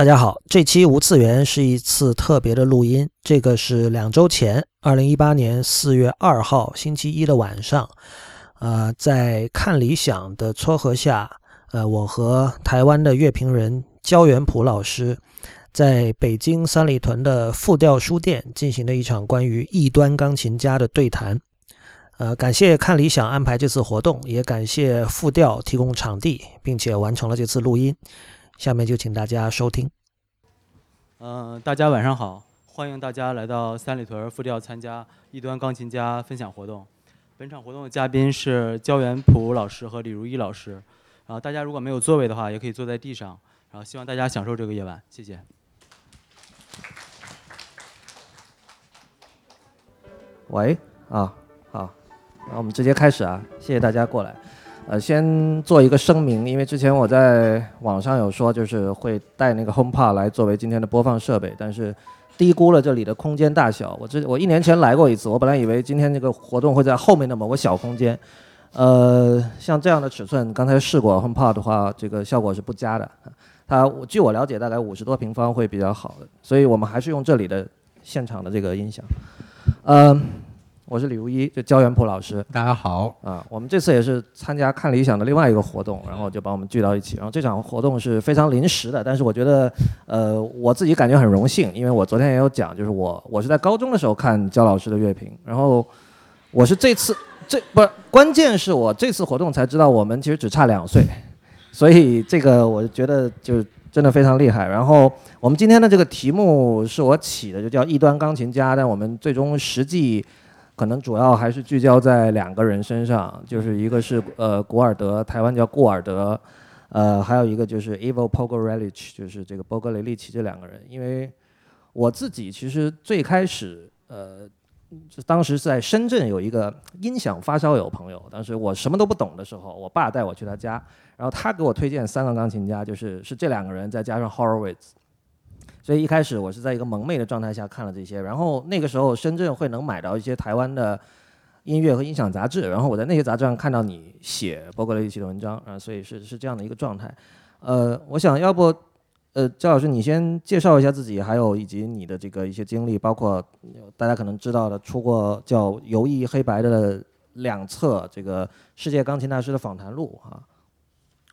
大家好，这期无次元是一次特别的录音。这个是两周前，二零一八年四月二号星期一的晚上，呃，在看理想的撮合下，呃，我和台湾的乐评人焦元溥老师，在北京三里屯的复调书店进行了一场关于异端钢琴家的对谈。呃，感谢看理想安排这次活动，也感谢复调提供场地，并且完成了这次录音。下面就请大家收听。嗯，大家晚上好，欢迎大家来到三里屯复调参加异端钢琴家分享活动。本场活动的嘉宾是焦元溥老师和李如一老师。然后大家如果没有座位的话，也可以坐在地上。然后希望大家享受这个夜晚，谢谢。喂，啊，好，那我们直接开始啊，谢谢大家过来。呃，先做一个声明，因为之前我在网上有说，就是会带那个 HomePod 来作为今天的播放设备，但是低估了这里的空间大小。我这我一年前来过一次，我本来以为今天这个活动会在后面的某个小空间，呃，像这样的尺寸，刚才试过 HomePod 的话，这个效果是不佳的。它据我了解，大概五十多平方会比较好的，所以我们还是用这里的现场的这个音响，嗯。我是李如一，就焦元溥老师。大家好啊，我们这次也是参加看理想的另外一个活动，然后就把我们聚到一起。然后这场活动是非常临时的，但是我觉得，呃，我自己感觉很荣幸，因为我昨天也有讲，就是我我是在高中的时候看焦老师的乐评，然后我是这次这不关键是我这次活动才知道我们其实只差两岁，所以这个我觉得就真的非常厉害。然后我们今天的这个题目是我起的，就叫异端钢琴家，但我们最终实际。可能主要还是聚焦在两个人身上，就是一个是呃古尔德，台湾叫顾尔德，呃还有一个就是 Evil Pogorelic，就是这个波格雷利奇这两个人。因为我自己其实最开始呃，当时在深圳有一个音响发烧友朋友，当时我什么都不懂的时候，我爸带我去他家，然后他给我推荐三个钢琴家，就是是这两个人再加上 Horowitz。所以一开始我是在一个蒙昧的状态下看了这些，然后那个时候深圳会能买到一些台湾的音乐和音响杂志，然后我在那些杂志上看到你写包括了一期的文章啊，所以是是这样的一个状态。呃，我想要不，呃，焦老师你先介绍一下自己，还有以及你的这个一些经历，包括大家可能知道的出过叫《游艺黑白》的两册这个世界钢琴大师的访谈录啊。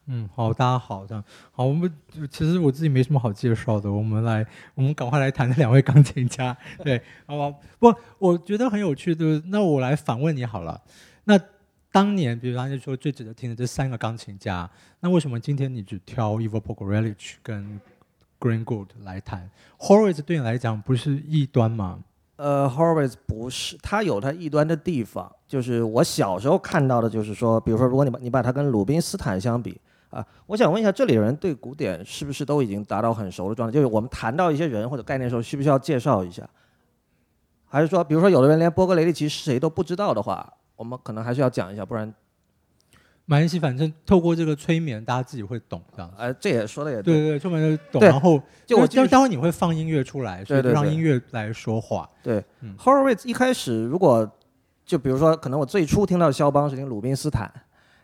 嗯，好，大家好，这样好，我们其实我自己没什么好介绍的，我们来，我们赶快来谈这两位钢琴家，对，好吧？不，我觉得很有趣的，那我来反问你好了，那当年，比如刚才说最值得听的这三个钢琴家，那为什么今天你只挑 Ivo Pogorelic 跟 Green Gould 来谈？Horowitz 对你来讲不是异端吗？呃，Horowitz 不是，他有他异端的地方，就是我小时候看到的，就是说，比如说，如果你把你把他跟鲁宾斯坦相比。啊，我想问一下，这里的人对古典是不是都已经达到很熟的状态？就是我们谈到一些人或者概念的时候，需不需要介绍一下？还是说，比如说有的人连波格雷利奇是谁都不知道的话，我们可能还是要讲一下，不然。没关系，反正透过这个催眠，大家自己会懂这样。哎，这也说的也对对对，催眠就懂。然后就我就待会你会放音乐出来，所以让音乐来说话。对，Horowitz 一开始如果就比如说，可能我最初听到肖邦是听鲁宾斯坦。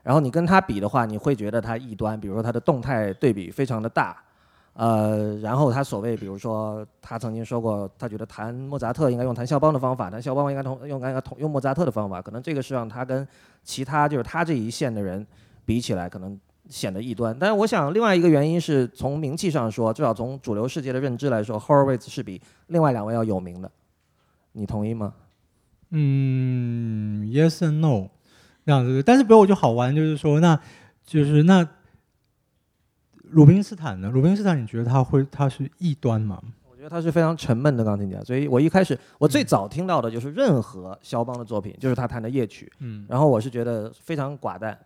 然后你跟他比的话，你会觉得他异端，比如说他的动态对比非常的大，呃，然后他所谓，比如说他曾经说过，他觉得弹莫扎特应该用弹肖邦的方法，弹肖邦应该同用应该同用莫扎特的方法，可能这个是让他跟其他就是他这一线的人比起来，可能显得异端。但是我想另外一个原因是从名气上说，至少从主流世界的认知来说，Horowitz 是比另外两位要有名的，你同意吗？嗯，Yes and No。这样子，但是比如我就好玩，就是说，那就是那鲁宾斯坦呢？鲁宾斯坦，你觉得他会他是异端吗？我觉得他是非常沉闷的钢琴家，所以我一开始我最早听到的就是任何肖邦的作品，就是他弹的夜曲，嗯，然后我是觉得非常寡淡，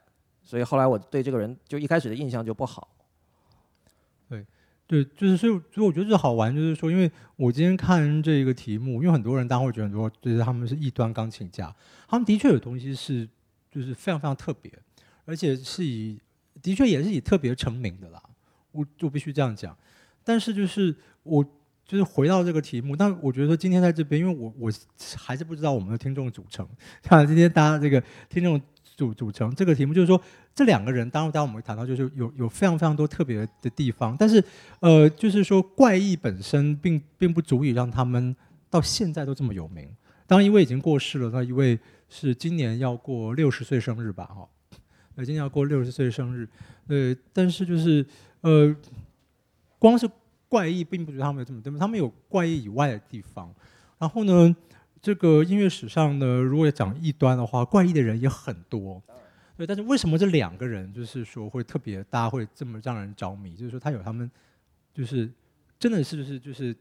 所以后来我对这个人就一开始的印象就不好。对，对，就是所以所以我觉得这好玩，就是说，因为我今天看这个题目，因为很多人当然会觉得说，就是他们是异端钢琴家，他们的确有东西是。就是非常非常特别，而且是以的确也是以特别成名的啦，我就必须这样讲。但是就是我就是回到这个题目，但我觉得今天在这边，因为我我还是不知道我们的听众组成。看今天大家这个听众组组成这个题目，就是说这两个人，当然，当然我们会谈到，就是有有非常非常多特别的地方，但是呃，就是说怪异本身并并不足以让他们到现在都这么有名。当然，一位已经过世了，那一位是今年要过六十岁生日吧，哈，呃，今年要过六十岁生日，呃，但是就是呃，光是怪异并不觉得他们有这么，对？他们有怪异以外的地方。然后呢，这个音乐史上呢，如果讲异端的话，怪异的人也很多。对，但是为什么这两个人就是说会特别，大家会这么让人着迷？就是说他有他们，就是真的是就是就是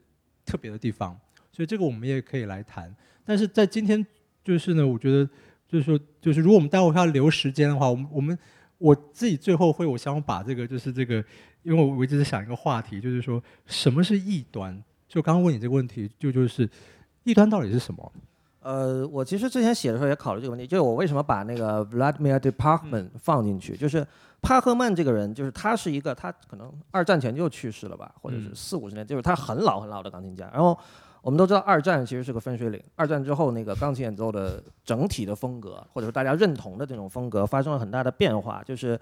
特别的地方。所以这个我们也可以来谈。但是在今天，就是呢，我觉得就是说，就是如果我们待会要留时间的话，我们我们我自己最后会，我想把这个就是这个，因为我我一直在想一个话题，就是说什么是异端？就刚刚问你这个问题，就就是异端到底是什么？呃，我其实之前写的时候也考虑这个问题，就是我为什么把那个 Vladimir d e p a r t m e n t 放进去，就是帕赫曼这个人，就是他是一个，他可能二战前就去世了吧，或者是四五十年，就是他很老很老的钢琴家。然后我们都知道，二战其实是个分水岭，二战之后那个钢琴演奏的整体的风格，或者说大家认同的这种风格，发生了很大的变化。就是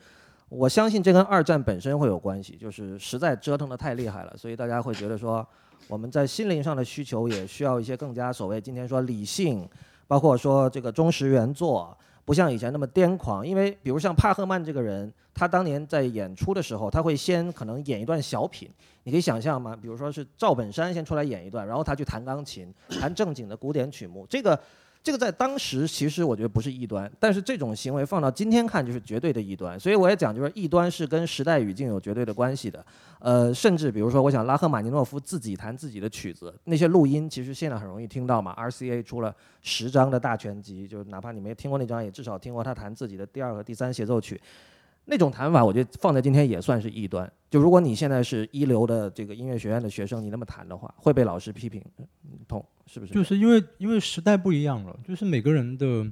我相信这跟二战本身会有关系，就是实在折腾的太厉害了，所以大家会觉得说。我们在心灵上的需求也需要一些更加所谓今天说理性，包括说这个忠实原作，不像以前那么癫狂。因为比如像帕赫曼这个人，他当年在演出的时候，他会先可能演一段小品，你可以想象吗？比如说是赵本山先出来演一段，然后他去弹钢琴，弹正经的古典曲目，这个。这个在当时其实我觉得不是异端，但是这种行为放到今天看就是绝对的异端。所以我也讲，就是异端是跟时代语境有绝对的关系的。呃，甚至比如说，我想拉赫玛尼诺夫自己弹自己的曲子，那些录音其实现在很容易听到嘛。RCA 出了十张的大全集，就是哪怕你没听过那张，也至少听过他弹自己的第二和第三协奏曲。那种弹法，我觉得放在今天也算是异端。就如果你现在是一流的这个音乐学院的学生，你那么弹的话，会被老师批评，痛是不是？就是因为因为时代不一样了，就是每个人的，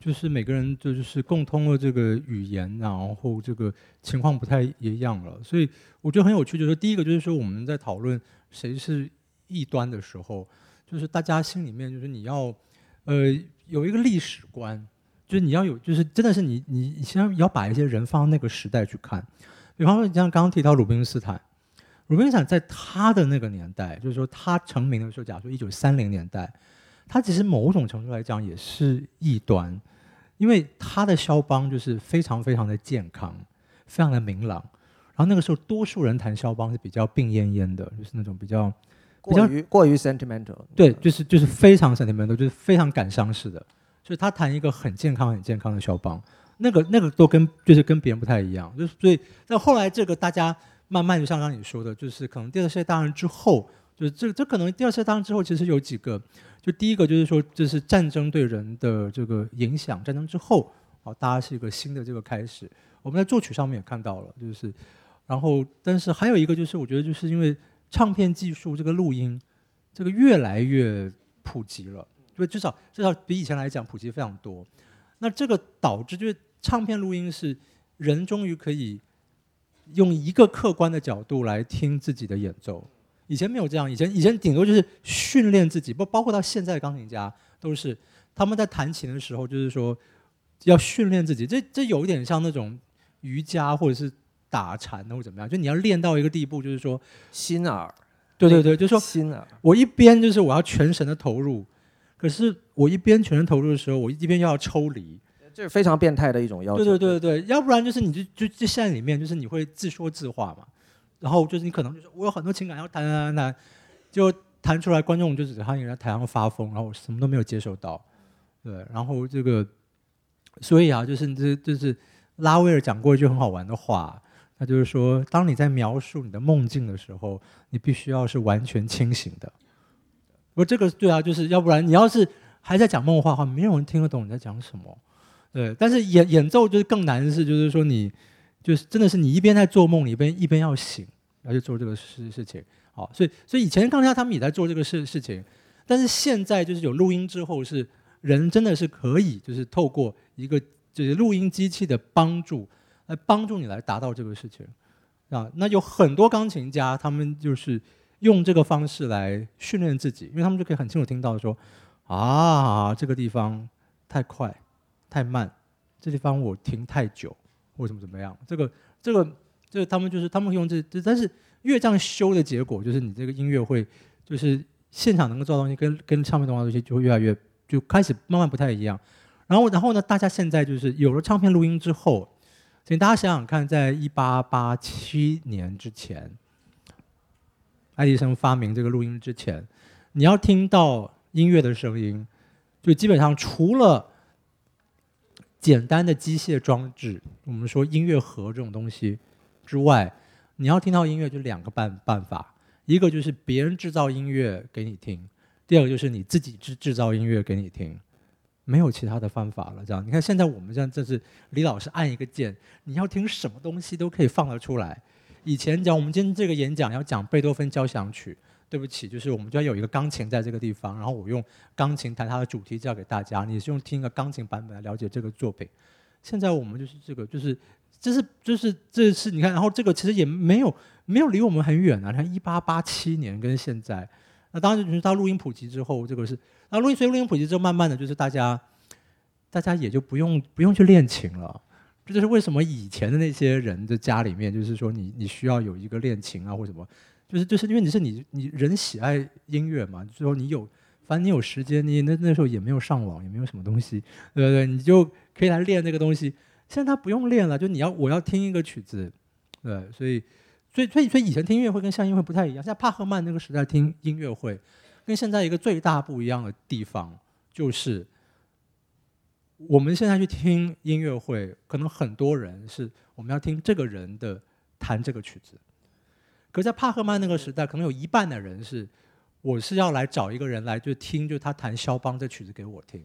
就是每个人的就是共通的这个语言，然后这个情况不太一样了。所以我觉得很有趣，就是第一个就是说我们在讨论谁是异端的时候，就是大家心里面就是你要呃有一个历史观。就是你要有，就是真的是你，你你先要把一些人放到那个时代去看。比方说你，像刚刚提到鲁宾斯坦，鲁宾斯坦在他的那个年代，就是说他成名的时候，假如说一九三零年代，他其实某种程度来讲也是异端，因为他的肖邦就是非常非常的健康，非常的明朗。然后那个时候，多数人谈肖邦是比较病恹恹的，就是那种比较比较过于 sentimental，对，就是就是非常 sentimental，就是非常感伤式的。就他弹一个很健康、很健康的肖邦，那个、那个都跟就是跟别人不太一样。就是所以，那后来这个大家慢慢就像刚你说的，就是可能第二次世界大战之后，就是这这可能第二次世界大战之后，其实有几个。就第一个就是说，这是战争对人的这个影响。战争之后，啊，大家是一个新的这个开始。我们在作曲上面也看到了，就是，然后但是还有一个就是，我觉得就是因为唱片技术这个录音，这个越来越普及了。因为至少至少比以前来讲普及非常多，那这个导致就是唱片录音是人终于可以用一个客观的角度来听自己的演奏，以前没有这样，以前以前顶多就是训练自己，不包括到现在的钢琴家都是他们在弹琴的时候就是说要训练自己，这这有一点像那种瑜伽或者是打禅或者怎么样，就你要练到一个地步，就是说心耳，对对对，就是说心耳，我一边就是我要全神的投入。可是我一边全身投入的时候，我一边又要抽离，这是非常变态的一种要求。对对对对要不然就是你就就就陷在里面，就是你会自说自话嘛。然后就是你可能就是我有很多情感要弹弹弹弹，就弹出来，观众就只看你在台上发疯，然后我什么都没有接受到。对，然后这个，所以啊，就是这就是拉威尔讲过一句很好玩的话，他就是说，当你在描述你的梦境的时候，你必须要是完全清醒的。不这个对啊，就是要不然你要是还在讲梦话的话，没有人听得懂你在讲什么。对，但是演演奏就是更难的是，就是说你就是真的是你一边在做梦，你一边一边要醒，要去做这个事事情。好，所以所以以前钢琴家他们也在做这个事事情，但是现在就是有录音之后，是人真的是可以就是透过一个就是录音机器的帮助来帮助你来达到这个事情啊。那有很多钢琴家他们就是。用这个方式来训练自己，因为他们就可以很清楚听到说，啊，这个地方太快、太慢，这地方我停太久，或怎么怎么样。这个这个这个他们就是他们会用这这，但是越这样修的结果，就是你这个音乐会就是现场能够做的东西跟跟唱片的话东西就会越来越就开始慢慢不太一样。然后然后呢，大家现在就是有了唱片录音之后，请大家想想看，在一八八七年之前，爱迪生发明这个录音之前，你要听到音乐的声音，就基本上除了简单的机械装置，我们说音乐盒这种东西之外，你要听到音乐就两个办办法，一个就是别人制造音乐给你听，第二个就是你自己制制造音乐给你听，没有其他的方法了。这样，你看现在我们这样，这是李老师按一个键，你要听什么东西都可以放得出来。以前讲我们今天这个演讲要讲贝多芬交响曲，对不起，就是我们就要有一个钢琴在这个地方，然后我用钢琴弹它的主题教给大家，你是用听一个钢琴版本来了解这个作品。现在我们就是这个，就是这是就是这是你看，然后这个其实也没有没有离我们很远啊。你看一八八七年跟现在，那当然就是到录音普及之后，这个是那录音随录音普及之后，慢慢的就是大家大家也就不用不用去练琴了。这就是为什么以前的那些人的家里面，就是说你你需要有一个练琴啊或什么，就是就是因为你是你你人喜爱音乐嘛，就是说你有反正你有时间，你那那时候也没有上网，也没有什么东西，对不对？你就可以来练这个东西。现在他不用练了，就你要我要听一个曲子，对，所以所以所以所以以前听音乐会跟像音乐会不太一样。现在帕赫曼那个时代听音乐会，跟现在一个最大不一样的地方就是。我们现在去听音乐会，可能很多人是我们要听这个人的弹这个曲子。可在帕赫曼那个时代，可能有一半的人是，我是要来找一个人来就听，就他弹肖邦这曲子给我听。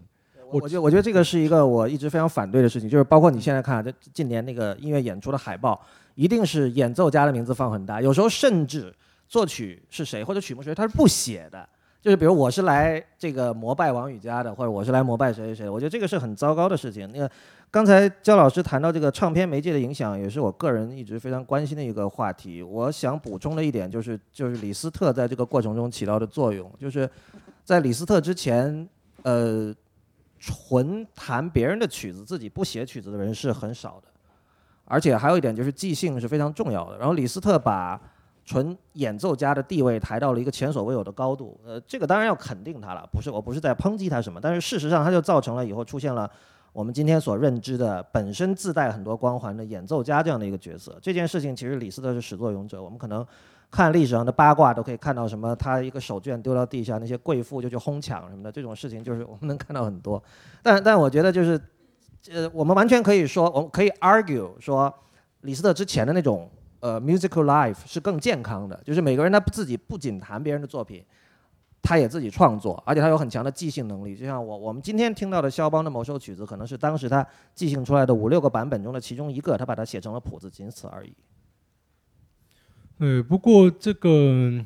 我我觉得我觉得这个是一个我一直非常反对的事情，就是包括你现在看这近年那个音乐演出的海报，一定是演奏家的名字放很大，有时候甚至作曲是谁或者曲目谁他是不写的。就是比如我是来这个膜拜王羽佳的，或者我是来膜拜谁谁谁，我觉得这个是很糟糕的事情。那个刚才焦老师谈到这个唱片媒介的影响，也是我个人一直非常关心的一个话题。我想补充的一点就是，就是李斯特在这个过程中起到的作用，就是在李斯特之前，呃，纯弹别人的曲子，自己不写曲子的人是很少的。而且还有一点就是即兴是非常重要的。然后李斯特把纯演奏家的地位抬到了一个前所未有的高度，呃，这个当然要肯定他了，不是我不是在抨击他什么，但是事实上他就造成了以后出现了我们今天所认知的本身自带很多光环的演奏家这样的一个角色。这件事情其实李斯特是始作俑者，我们可能看历史上的八卦都可以看到什么，他一个手绢丢到地下，那些贵妇就去哄抢什么的，这种事情就是我们能看到很多。但但我觉得就是，呃，我们完全可以说，我们可以 argue 说李斯特之前的那种。呃，musical life 是更健康的，就是每个人他自己不仅弹别人的作品，他也自己创作，而且他有很强的即兴能力。就像我我们今天听到的肖邦的某首曲子，可能是当时他即兴出来的五六个版本中的其中一个，他把它写成了谱子，仅此而已。呃，不过这个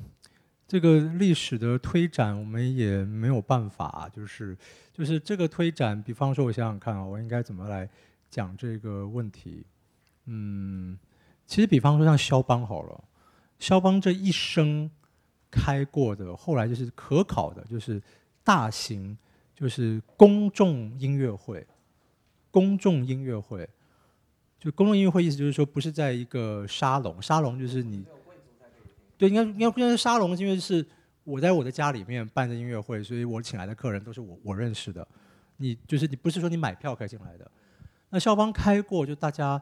这个历史的推展，我们也没有办法，就是就是这个推展，比方说，我想想看啊，我应该怎么来讲这个问题？嗯。其实，比方说像肖邦好了，肖邦这一生开过的，后来就是可考的，就是大型，就是公众音乐会。公众音乐会，就公众音乐会意思就是说，不是在一个沙龙，沙龙就是你，对，应该应该不是沙龙，因为是我在我的家里面办的音乐会，所以我请来的客人都是我我认识的。你就是你不是说你买票可以进来的。那肖邦开过，就大家。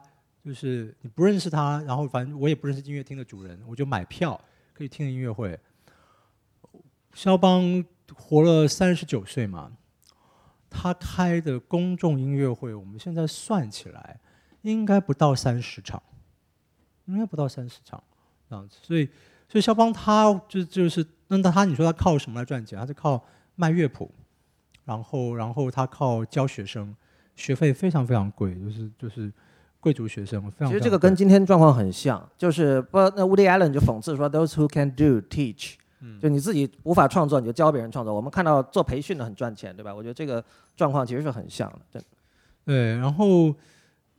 就是你不认识他，然后反正我也不认识音乐厅的主人，我就买票可以听音乐会。肖邦活了三十九岁嘛，他开的公众音乐会，我们现在算起来应该不到三十场，应该不到三十场这样子。所以，所以肖邦他就就是那他你说他靠什么来赚钱？他是靠卖乐谱，然后然后他靠教学生，学费非常非常贵，就是就是。贵族学生，其实这个跟今天状况很像，就是不，那 Woody Allen 就讽刺说，Those who can do teach，就你自己无法创作，你就教别人创作。我们看到做培训的很赚钱，对吧？我觉得这个状况其实是很像的，对。对，然后，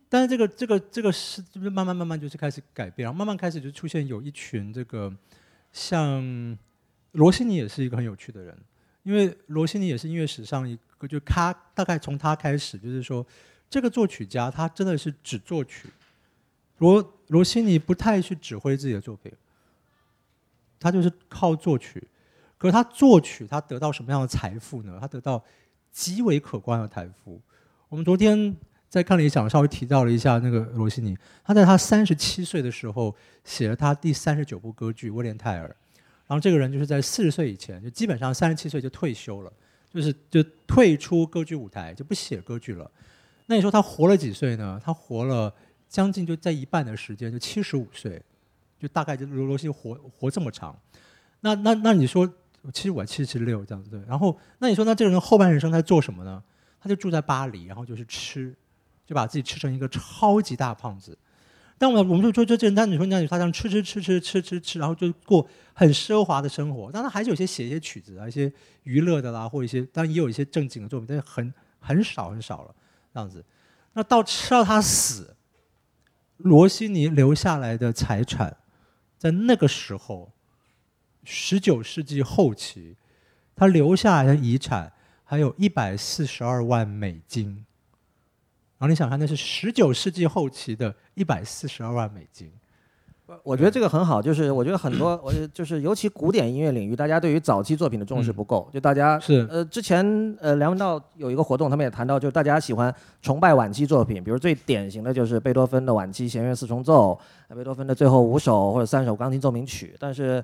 但是这个这个这个是就是慢慢慢慢就是开始改变，然后慢慢开始就出现有一群这个像罗西尼也是一个很有趣的人，因为罗西尼也是音乐史上一个，就他大概从他开始就是说。这个作曲家他真的是只作曲，罗罗西尼不太去指挥自己的作品，他就是靠作曲。可是他作曲，他得到什么样的财富呢？他得到极为可观的财富。我们昨天在看理想稍微提到了一下那个罗西尼，他在他三十七岁的时候写了他第三十九部歌剧《威廉泰尔》，然后这个人就是在四十岁以前就基本上三十七岁就退休了，就是就退出歌剧舞台，就不写歌剧了。那你说他活了几岁呢？他活了将近就在一半的时间，就七十五岁，就大概就罗罗西活活这么长。那那那你说？其实我、七十六这样子对，然后那你说，那这个人后半人生在做什么呢？他就住在巴黎，然后就是吃，就把自己吃成一个超级大胖子。但我我们就说，这这人，那你说那他这样吃吃吃吃吃吃吃，然后就过很奢华的生活。当然还是有些写一些曲子啊，一些娱乐的啦，或一些当然也有一些正经的作品，但是很很少很少了这样子。那到吃到他死，罗西尼留下来的财产，在那个时候。十九世纪后期，他留下来的遗产还有一百四十二万美金。然后你想看，那是十九世纪后期的一百四十二万美金。我觉得这个很好，就是我觉得很多，我 就是尤其古典音乐领域，大家对于早期作品的重视不够。就大家是呃，之前呃，梁文道有一个活动，他们也谈到，就大家喜欢崇拜晚期作品，比如最典型的就是贝多芬的晚期弦乐四重奏，贝多芬的最后五首或者三首钢琴奏鸣曲，但是。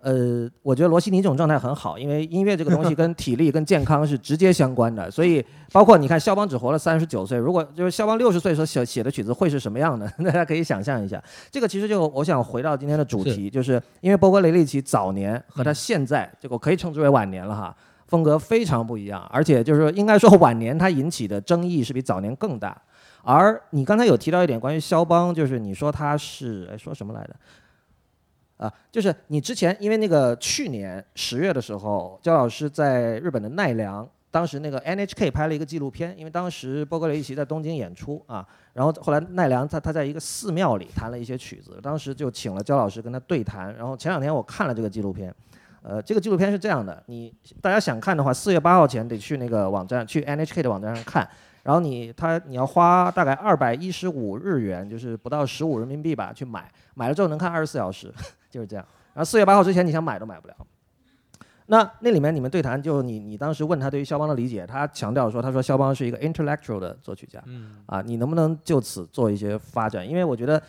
呃，我觉得罗西尼这种状态很好，因为音乐这个东西跟体力、跟健康是直接相关的。所以，包括你看，肖邦只活了三十九岁，如果就是肖邦六十岁时候写写的曲子会是什么样的？大家可以想象一下。这个其实就我想回到今天的主题，就是因为波格雷利奇早年和他现在，这个可以称之为晚年了哈，风格非常不一样，而且就是应该说晚年他引起的争议是比早年更大。而你刚才有提到一点关于肖邦，就是你说他是哎说什么来着？啊，就是你之前，因为那个去年十月的时候，焦老师在日本的奈良，当时那个 NHK 拍了一个纪录片，因为当时波格雷奇在东京演出啊，然后后来奈良他他在一个寺庙里弹了一些曲子，当时就请了焦老师跟他对谈，然后前两天我看了这个纪录片，呃，这个纪录片是这样的，你大家想看的话，四月八号前得去那个网站，去 NHK 的网站上看。然后你他你要花大概二百一十五日元，就是不到十五人民币吧，去买，买了之后能看二十四小时，就是这样。然后四月八号之前你想买都买不了。那那里面你们对谈，就你你当时问他对于肖邦的理解，他强调说，他说肖邦是一个 intellectual 的作曲家，啊，你能不能就此做一些发展？因为我觉得。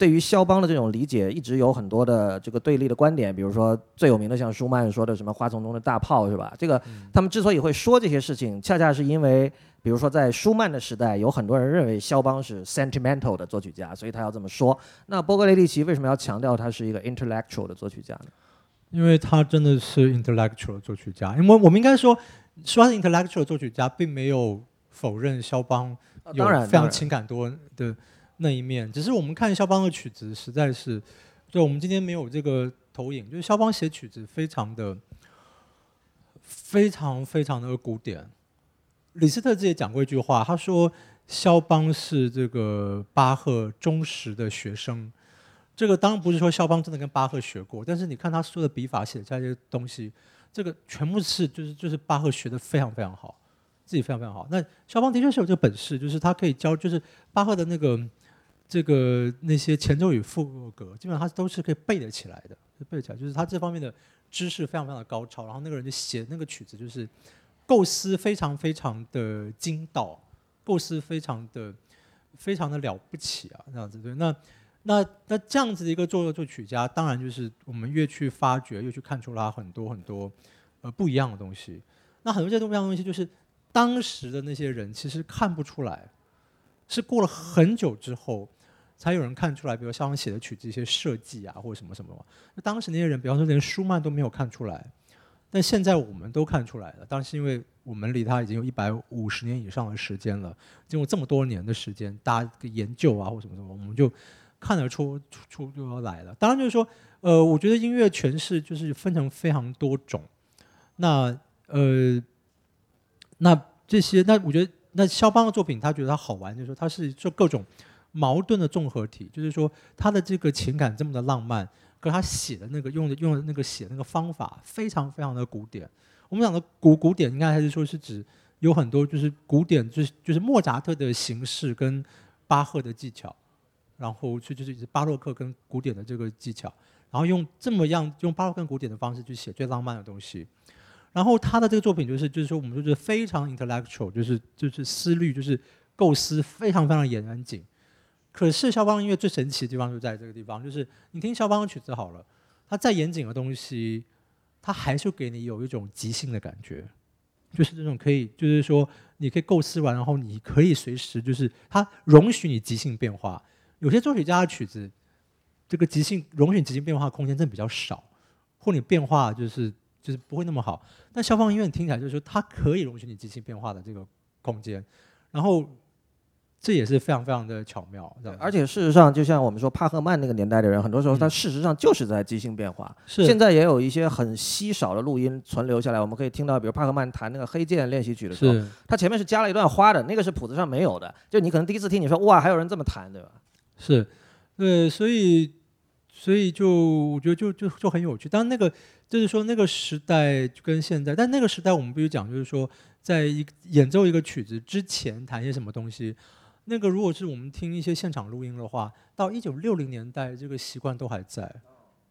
对于肖邦的这种理解，一直有很多的这个对立的观点。比如说最有名的，像舒曼说的什么“花丛中的大炮”，是吧？这个他们之所以会说这些事情，恰恰是因为，比如说在舒曼的时代，有很多人认为肖邦是 sentimental 的作曲家，所以他要这么说。那波格雷利奇为什么要强调他是一个 intellectual 的作曲家呢？因为他真的是 intellectual 作曲家。因为我们应该说，说他是 intellectual 作曲家，并没有否认肖邦有非常情感多的。那一面，只是我们看肖邦的曲子，实在是，对我们今天没有这个投影，就是肖邦写曲子非常的、非常非常的古典。李斯特自己讲过一句话，他说肖邦是这个巴赫忠实的学生。这个当然不是说肖邦真的跟巴赫学过，但是你看他说的笔法写下这些东西，这个全部是就是就是巴赫学的非常非常好，自己非常非常好。那肖邦的确是有这个本事，就是他可以教，就是巴赫的那个。这个那些前奏与副歌，基本上他都是可以背得起来的，背起来就是他这方面的知识非常非常的高超。然后那个人就写那个曲子，就是构思非常非常的精到，构思非常的非常的了不起啊，这样子对。那那那这样子的一个作作曲家，当然就是我们越去发掘，越去看出他很多很多呃不一样的东西。那很多这些不一样的东西，就是当时的那些人其实看不出来，是过了很久之后。才有人看出来，比如肖邦写的曲子一些设计啊，或者什么什么。那当时那些人，比方说连舒曼都没有看出来，但现在我们都看出来了。当然是因为我们离他已经有一百五十年以上的时间了，经过这么多年的时间，大家研究啊，或什么什么，我们就看得出出就要来了。当然就是说，呃，我觉得音乐诠释就是分成非常多种。那呃，那这些，那我觉得，那肖邦的作品，他觉得他好玩，就是说他是做各种。矛盾的综合体，就是说他的这个情感这么的浪漫，可他写的那个用的用的那个写那个方法非常非常的古典。我们讲的古古典，应该还是说是指有很多就是古典，就是就是莫扎特的形式跟巴赫的技巧，然后去就是巴洛克跟古典的这个技巧，然后用这么样用巴洛克古典的方式去写最浪漫的东西。然后他的这个作品就是就是说我们就是非常 intellectual，就是就是思虑就是构思非常非常严谨。可是肖邦音乐最神奇的地方就在这个地方，就是你听肖邦的曲子好了，它再严谨的东西，它还是给你有一种即兴的感觉，就是这种可以，就是说你可以构思完，然后你可以随时就是它容许你即兴变化。有些作曲家的曲子，这个即兴容许即兴变化空间真的比较少，或你变化就是就是不会那么好。但肖邦音乐听起来就是说它可以容许你即兴变化的这个空间，然后。这也是非常非常的巧妙，而且事实上，就像我们说帕赫曼那个年代的人，很多时候他事实上就是在即兴变化。是。现在也有一些很稀少的录音存留下来，我们可以听到，比如帕赫曼弹那个黑键练习曲的时候，他前面是加了一段花的，那个是谱子上没有的。就你可能第一次听，你说哇，还有人这么弹，对吧？是，对，所以，所以就我觉得就就就很有趣。当然，那个就是说那个时代跟现在，但那个时代我们必须讲，就是说，在一演奏一个曲子之前弹些什么东西。那个如果是我们听一些现场录音的话，到一九六零年代，这个习惯都还在，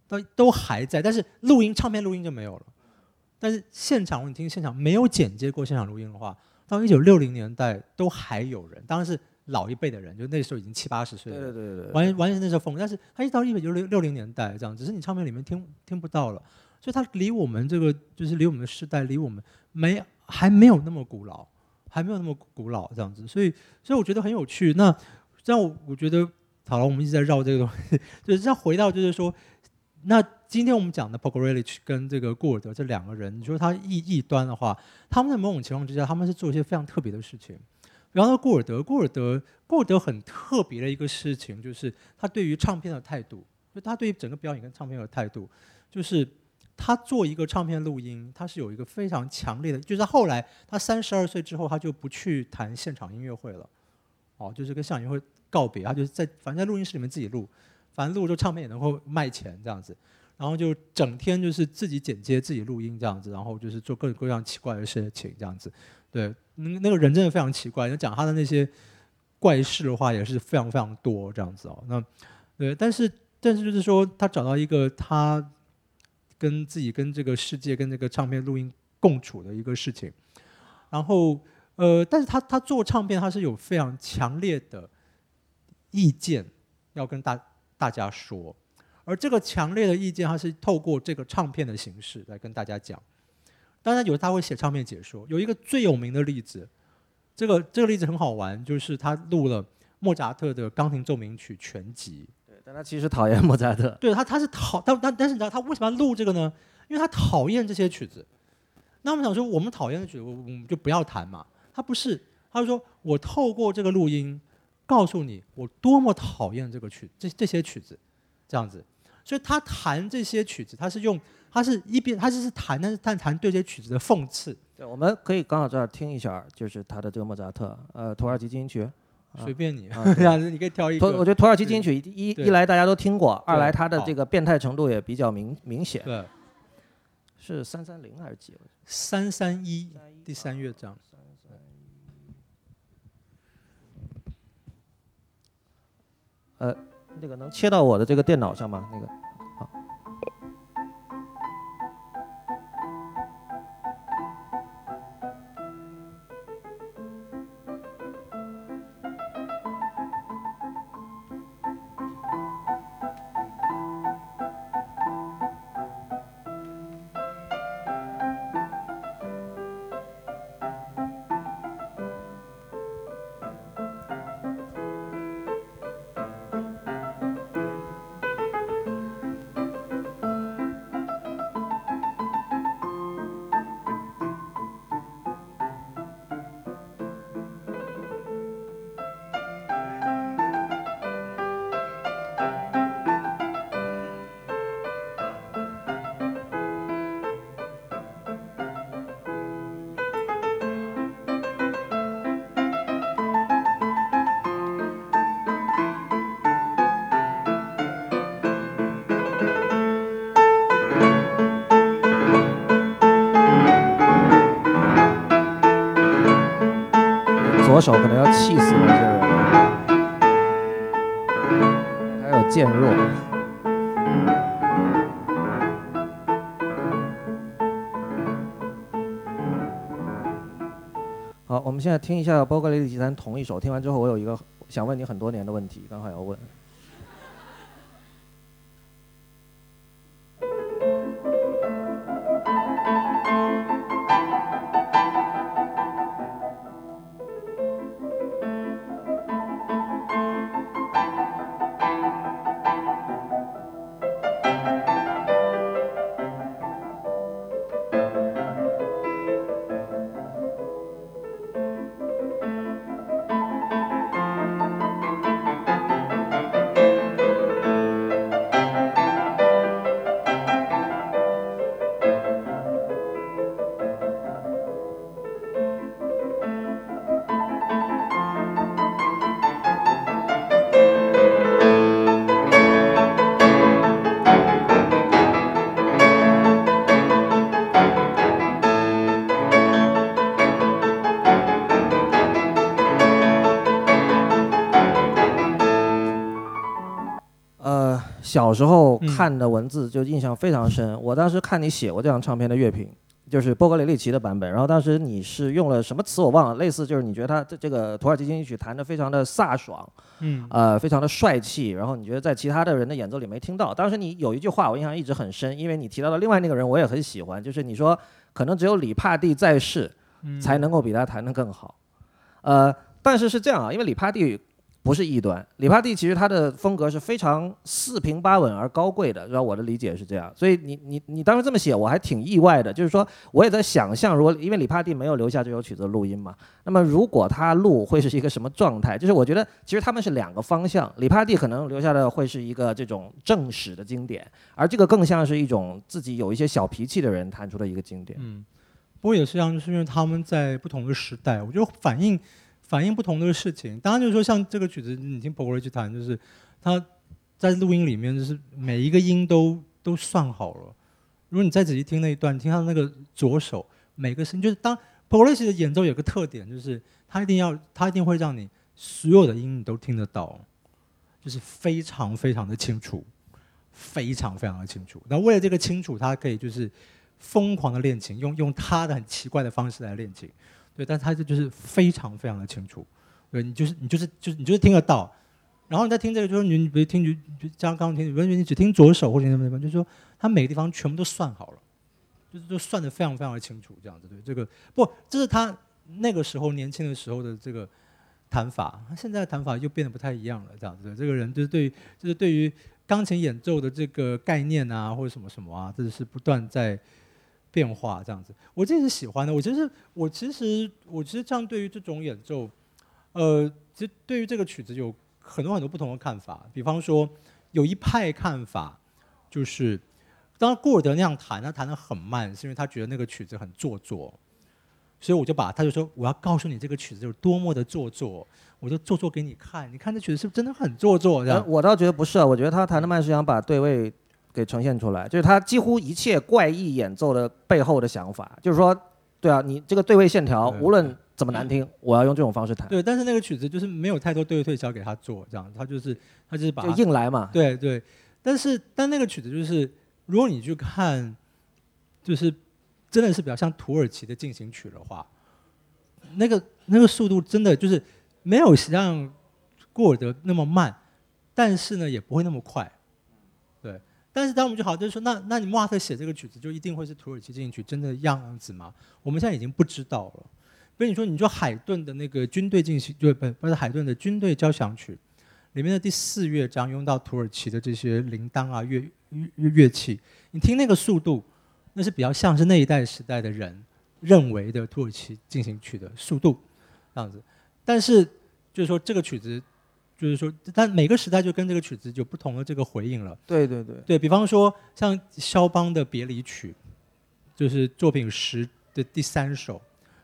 都都还在，但是录音唱片录音就没有了。但是现场你听现场没有剪接过现场录音的话，到一九六零年代都还有人，当然是老一辈的人，就那时候已经七八十岁了，对对对对，完完全那时候疯。但是他一到一九六六零年代这样，只是你唱片里面听听不到了，所以他离我们这个就是离我们的时代，离我们没还没有那么古老。还没有那么古老这样子，所以所以我觉得很有趣。那这样我我觉得好了，我们一直在绕这个东西，就是再回到就是说，那今天我们讲的 p o g r e l i c h 跟这个顾尔德这两个人，你说他异异端的话，他们在某种情况之下，他们是做一些非常特别的事情。比方说顾尔德，顾尔德，顾尔德很特别的一个事情，就是他对于唱片的态度，就他对于整个表演跟唱片的态度，就是。他做一个唱片录音，他是有一个非常强烈的，就是后来他三十二岁之后，他就不去弹现场音乐会了，哦，就是跟现场音乐会告别，他就是在反正在录音室里面自己录，反正录就唱片也能够卖钱这样子，然后就整天就是自己剪接、自己录音这样子，然后就是做各种各样奇怪的事情这样子，对，那那个人真的非常奇怪，就讲他的那些怪事的话也是非常非常多这样子哦，那对，但是但是就是说他找到一个他。跟自己跟这个世界跟这个唱片录音共处的一个事情，然后呃，但是他他做唱片他是有非常强烈的意见要跟大大家说，而这个强烈的意见他是透过这个唱片的形式来跟大家讲。当然有他会写唱片解说，有一个最有名的例子，这个这个例子很好玩，就是他录了莫扎特的钢琴奏鸣曲全集。但他其实讨厌莫扎特。对他，他是讨，但但但是你知道他为什么要录这个呢？因为他讨厌这些曲子。那我们想说，我们讨厌的曲子，我们就不要弹嘛。他不是，他就说我透过这个录音，告诉你我多么讨厌这个曲，这这些曲子，这样子。所以他弹这些曲子，他是用，他是一边，他就是弹，但是但弹对这些曲子的讽刺。对，我们可以刚好这儿听一下，就是他的这个莫扎特，呃，土耳其进行曲。随便你，这样子你可以挑一个。我觉得土耳其进行曲一一来大家都听过，二来它的这个变态程度也比较明明显。对，是三三零还是几？三三一，第三乐章。呃，那个能切到我的这个电脑上吗？那个。气死了，这个人。渐弱。好，我们现在听一下波格雷利奇弹同一首。听完之后，我有一个想问你很多年的问题，刚好要问。小时候嗯看的文字就印象非常深。我当时看你写过这张唱片的乐评，就是波格雷利奇的版本。然后当时你是用了什么词我忘了，类似就是你觉得他这这个土耳其进行曲弹得非常的飒爽，嗯呃，非常的帅气。然后你觉得在其他的人的演奏里没听到。当时你有一句话我印象一直很深，因为你提到的另外那个人我也很喜欢，就是你说可能只有里帕蒂在世，嗯才能够比他弹得更好。呃，但是是这样啊，因为里帕蒂不是异端，里帕蒂其实他的风格是非常四平八稳而高贵的，知道我的理解是这样，所以你你你当时这么写，我还挺意外的，就是说我也在想象，如果因为里帕蒂没有留下这首曲子的录音嘛，那么如果他录会是一个什么状态？就是我觉得其实他们是两个方向，里帕蒂可能留下的会是一个这种正史的经典，而这个更像是一种自己有一些小脾气的人弹出的一个经典。嗯，不过也是这样，就是因为他们在不同的时代，我觉得反映反映不同的事情。当然就是说，像这个曲子，你听 p o g o r 去弹，就是他在录音里面，就是每一个音都都算好了。如果你再仔细听那一段，听他那个左手每个声，就是当 p o g o r 的演奏有个特点，就是他一定要他一定会让你所有的音你都听得到，就是非常非常的清楚，非常非常的清楚。那为了这个清楚，他可以就是疯狂的练琴，用用他的很奇怪的方式来练琴，对，但他这就是非常非常的清楚，对你就是你就是就是你就是听得到，然后你在听这个，就是你你比如听就就像刚刚听，比如你只听左手或者什么地方，就是说他每个地方全部都算好了，就是都算的非常非常的清楚，这样子对，这个不这是他那个时候年轻的时候的这个弹法，他现在的弹法又变得不太一样了，这样子对，这个人就是对于就是对于钢琴演奏的这个概念啊，或者什么什么啊，这是不断在变化这样子。我自己是喜欢的，我其实我其实我其实这样对于这种演奏，呃，其实对于这个曲子有很多很多不同的看法。比方说，有一派看法就是，当然顾尔德那样弹，他弹得很慢，是因为他觉得那个曲子很做作。所以我就把他就说我要告诉你这个曲子有多么的做作，我就做作给你看，你看这曲子是不是真的很做作然后。我倒觉得不是啊，我觉得他弹的慢是想把对位给呈现出来，就是他几乎一切怪异演奏的背后的想法，就是说，对啊，你这个对位线条无论怎么难听，我要用这种方式弹，对，但是那个曲子就是没有太多对位对焦给他做，这样他就是他就是把硬来嘛。对对，但是但那个曲子就是，如果你去看，就是真的是比较像土耳其的进行曲的话，那个那个速度真的就是没有像过尔德那么慢，但是呢也不会那么快，对。但是当我们就好就是说，那那你莫扎特写这个曲子就一定会是土耳其进行曲真的样子吗？我们现在已经不知道了。比如你说，你说海顿的那个军队进行，对不不是海顿的军队交响曲，里面的第四乐章用到土耳其的这些铃铛啊乐乐乐器，你听那个速度，那是比较像是那一代时代的人认为的土耳其进行曲的速度这样子。但是就是说这个曲子，就是说，但每个时代就跟这个曲子有不同的这个回应了。对对对，对比方说，像肖邦的别离曲，就是作品十的第三首，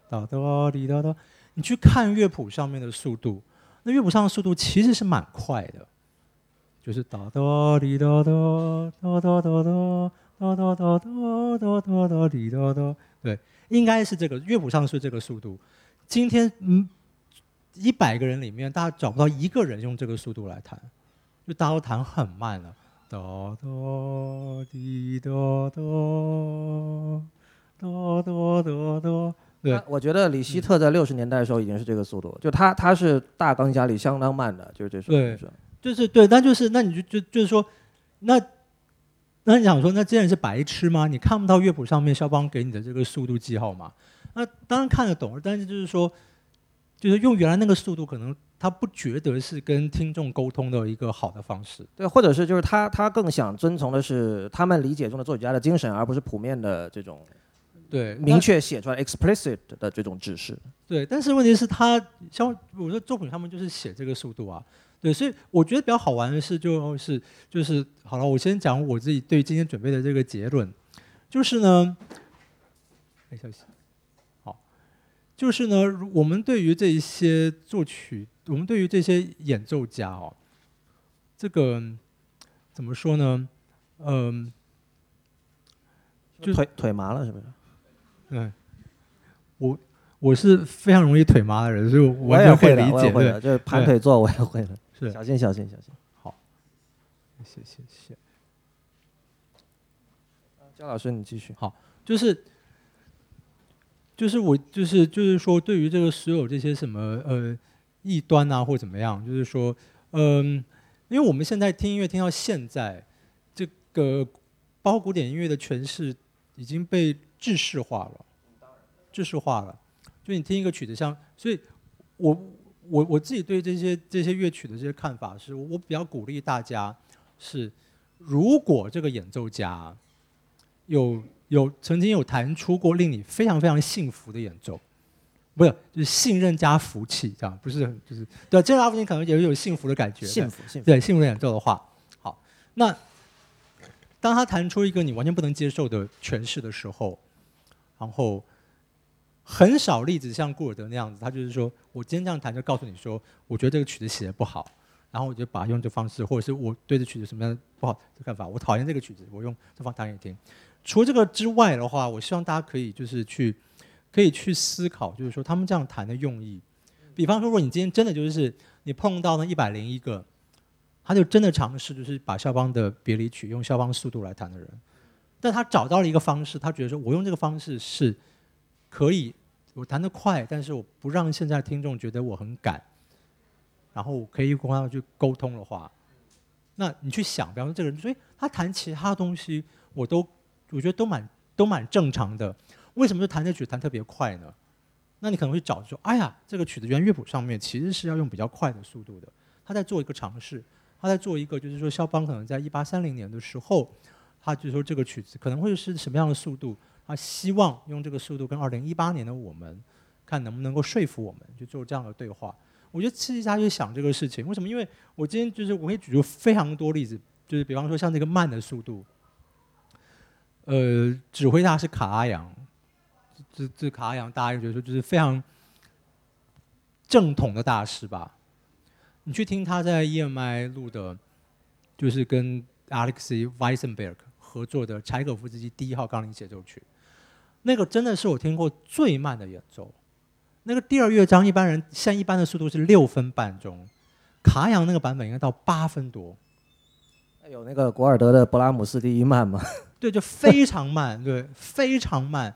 哒哒滴哒哒，你去看乐谱上面的速度，那乐谱上的速度其实是蛮快的，就是哒哒滴哒哒哒哒哒哒哒哒哒哒哒哒哒滴哒哒，对，应该是这个乐谱上是这个速度。今天嗯，一百个人里面，大家找不到一个人用这个速度来弹，就大家都弹很慢了，哆哆滴哆哆哆哆哆哆，对那我觉得李希特在六十年代的时候已经是这个速度，就他他是大钢琴家里相当慢的，就是这首对是就是对，那就是那你就就就是说，那那你想说，那这人是白痴吗？你看不到乐谱上面肖邦给你的这个速度记号吗？那当然看得懂，但是就是说，就是用原来那个速度，可能他不觉得是跟听众沟通的一个好的方式。对，或者是就是他他更想遵从的是他们理解中的作曲家的精神，而不是普面的这种对，明确写出来 explicit 的这种指示。对，但是问题是他像我说作品他们就是写这个速度啊，对，所以我觉得比较好玩的是就是就是好了，我先讲我自己对今天准备的这个结论，就是呢，就是呢，如我们对于这一些作曲，我们对于这些演奏家哦，这个怎么说呢？嗯、就腿腿麻了是不是？嗯，我我是非常容易腿麻的人，所以我也会，理解，就是盘腿坐我也会的。是小心小心小心。谢谢谢谢。姜老师你继续。好就是就是我就是就是说，对于这个所有这些什么呃异端啊或怎么样，就是说，嗯、因为我们现在听音乐听到现在，这个包括古典音乐的诠释已经被制式化了，制式化了。就你听一个曲子像，所以我我我自己对这些这些乐曲的这些看法是，我比较鼓励大家是，如果这个演奏家有有曾经有弹出过令你非常非常幸福的演奏，不是就是信任加福气这样，不是很就是对，这样福气可能也有幸福的感觉，幸福幸福。对幸福的演奏的话，好，那当他弹出一个你完全不能接受的诠释的时候，然后很少例子像顾尔德那样子，他就是说我今天这样弹就告诉你说，我觉得这个曲子写的不好，然后我就把它用这方式，或者是我对这曲子什么样的不好的看法，我讨厌这个曲子，我用这方弹给你听。除了这个之外的话，我希望大家可以就是去可以去思考，就是说他们这样谈的用意。比方说，如果你今天真的就是你碰到那一百零一个，他就真的尝试就是把肖邦的别离曲用肖邦速度来弹的人，但他找到了一个方式，他觉得说我用这个方式是可以，我弹得快，但是我不让现在听众觉得我很赶，然后我可以跟他去沟通的话，那你去想，比方说这个人，所以他弹其他东西，我都我觉得都蛮都蛮正常的，为什么就弹这曲弹特别快呢？那你可能会找说，哎呀，这个曲子原乐谱上面其实是要用比较快的速度的，他在做一个尝试，他在做一个就是说肖邦可能在一八三零年的时候，他就说这个曲子可能会是什么样的速度，他希望用这个速度跟二零一八年的我们，看能不能够说服我们去做这样的对话。我觉得刺激大家去想这个事情，为什么？因为我今天就是我可以举出非常多例子，就是比方说像这个慢的速度，呃，指挥大师卡阿扬，这这卡阿扬大家就觉得说就是非常正统的大师吧。你去听他在 EMI 录的，就是跟 Alexei Weissenberg 合作的柴可夫斯基第一号钢琴协奏曲，那个真的是我听过最慢的演奏。那个第二乐章，一般人像一般的速度是六分半钟，卡扬那个版本应该到八分多，有那个古尔德的勃拉姆斯第一慢吗？对，就非常慢，对，非常慢，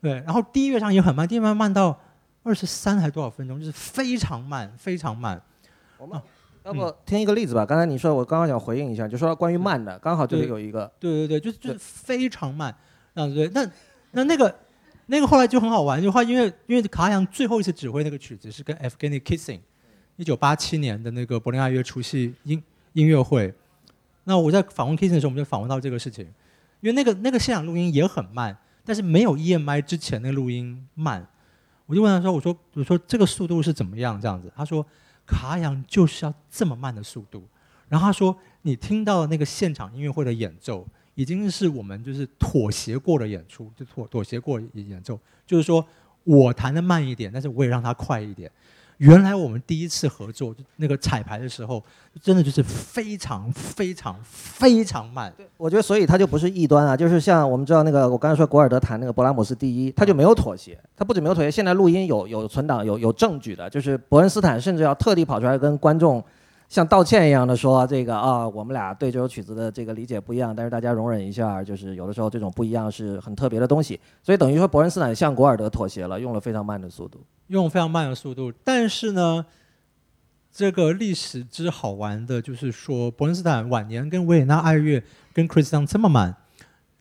对。然后第一乐章也很慢，第一乐章慢到二十三还多少分钟，就是非常慢，非常慢。我们要不听一个例子吧？刚才你说，我刚刚想回应一下，就说关于慢的，刚好这里有一个，对对对，就是就是非常慢，嗯对。那那那个那个后来就很好玩，就话因为因为卡扬最后一次指挥那个曲子是跟 Evgeny Kissing，一九八七年的那个柏林爱乐除夕音音乐会。那我在访问 Kissing 的时候，我们就访问到这个事情，因为那个那个现场录音也很慢，但是没有 EMI 之前那个录音慢。我就问他说：“我说我说这个速度是怎么样？这样子？”他说：“卡扬就是要这么慢的速度。”然后他说：“你听到的那个现场音乐会的演奏，已经是我们就是妥协过的演出，就妥妥协过演奏，就是说我弹的慢一点，但是我也让他快一点。原来我们第一次合作那个彩排的时候，真的就是非常非常非常慢。我觉得所以他就不是异端啊，就是像我们知道那个，我刚才说古尔德弹那个勃拉姆斯第一，他就没有妥协，他不仅没有妥协，现在录音有有存档有有证据的，就是伯恩斯坦甚至要特地跑出来跟观众像道歉一样的说这个啊，我们俩对这首曲子的这个理解不一样，但是大家容忍一下，就是有的时候这种不一样是很特别的东西。所以等于说伯恩斯坦向古尔德妥协了，用了非常慢的速度，用非常慢的速度。但是呢，这个历史之好玩的就是说，伯恩斯坦晚年跟维也纳爱乐跟 Christian Zimmermann，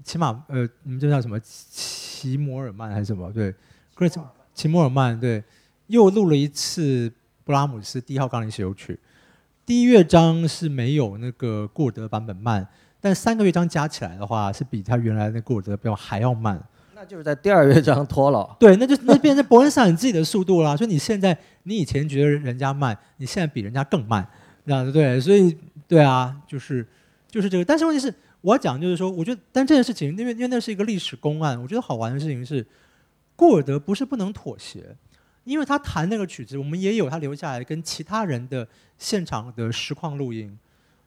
起码呃，你们这叫什么齐摩尔曼还是什么？对，Chris 齐摩尔曼对，又录了一次布拉姆斯第一号钢琴协奏曲。第一乐章是没有那个过尔德版本慢，但三个乐章加起来的话，是比他原来那顾尔德标还要慢。那就是在第二乐章拖了。对，那就那变成伯恩斯坦自己的速度啦。所以你现在，你以前觉得人家慢，你现在比人家更慢，这样子对。所以对啊，就是就是这个。但是问题是，我要讲就是说，我觉得，但这件事情，因为因为那是一个历史公案，我觉得好玩的事情是，过尔德不是不能妥协。因为他弹那个曲子，我们也有他留下来跟其他人的现场的实况录音。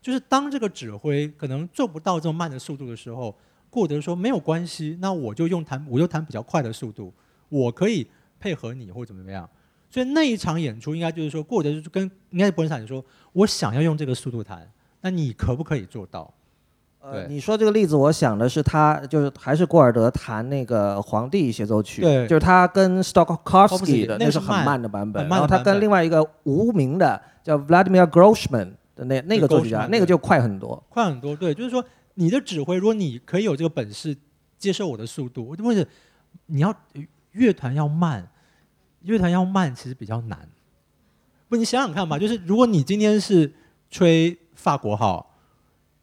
就是当这个指挥可能做不到这么慢的速度的时候，顾德说没有关系，那我就用弹，我就弹比较快的速度，我可以配合你或者怎么怎么样。所以那一场演出应该就是说，顾德就跟应该是伯恩斯坦说，我想要用这个速度弹，那你可不可以做到？呃，你说这个例子，我想的是他就是还是古尔德弹那个皇帝协奏曲，对，就是他跟 Stokowski 的那是很慢的版本，然后他跟另外一个无名的叫 Vladimir Grossman 的那那个作曲家，那个就快很多，快很多。对，就是说你的指挥，如果你可以有这个本事接受我的速度，问题你要乐团要慢，乐团要慢其实比较难。不，你想想看吧，就是如果你今天是吹法国号。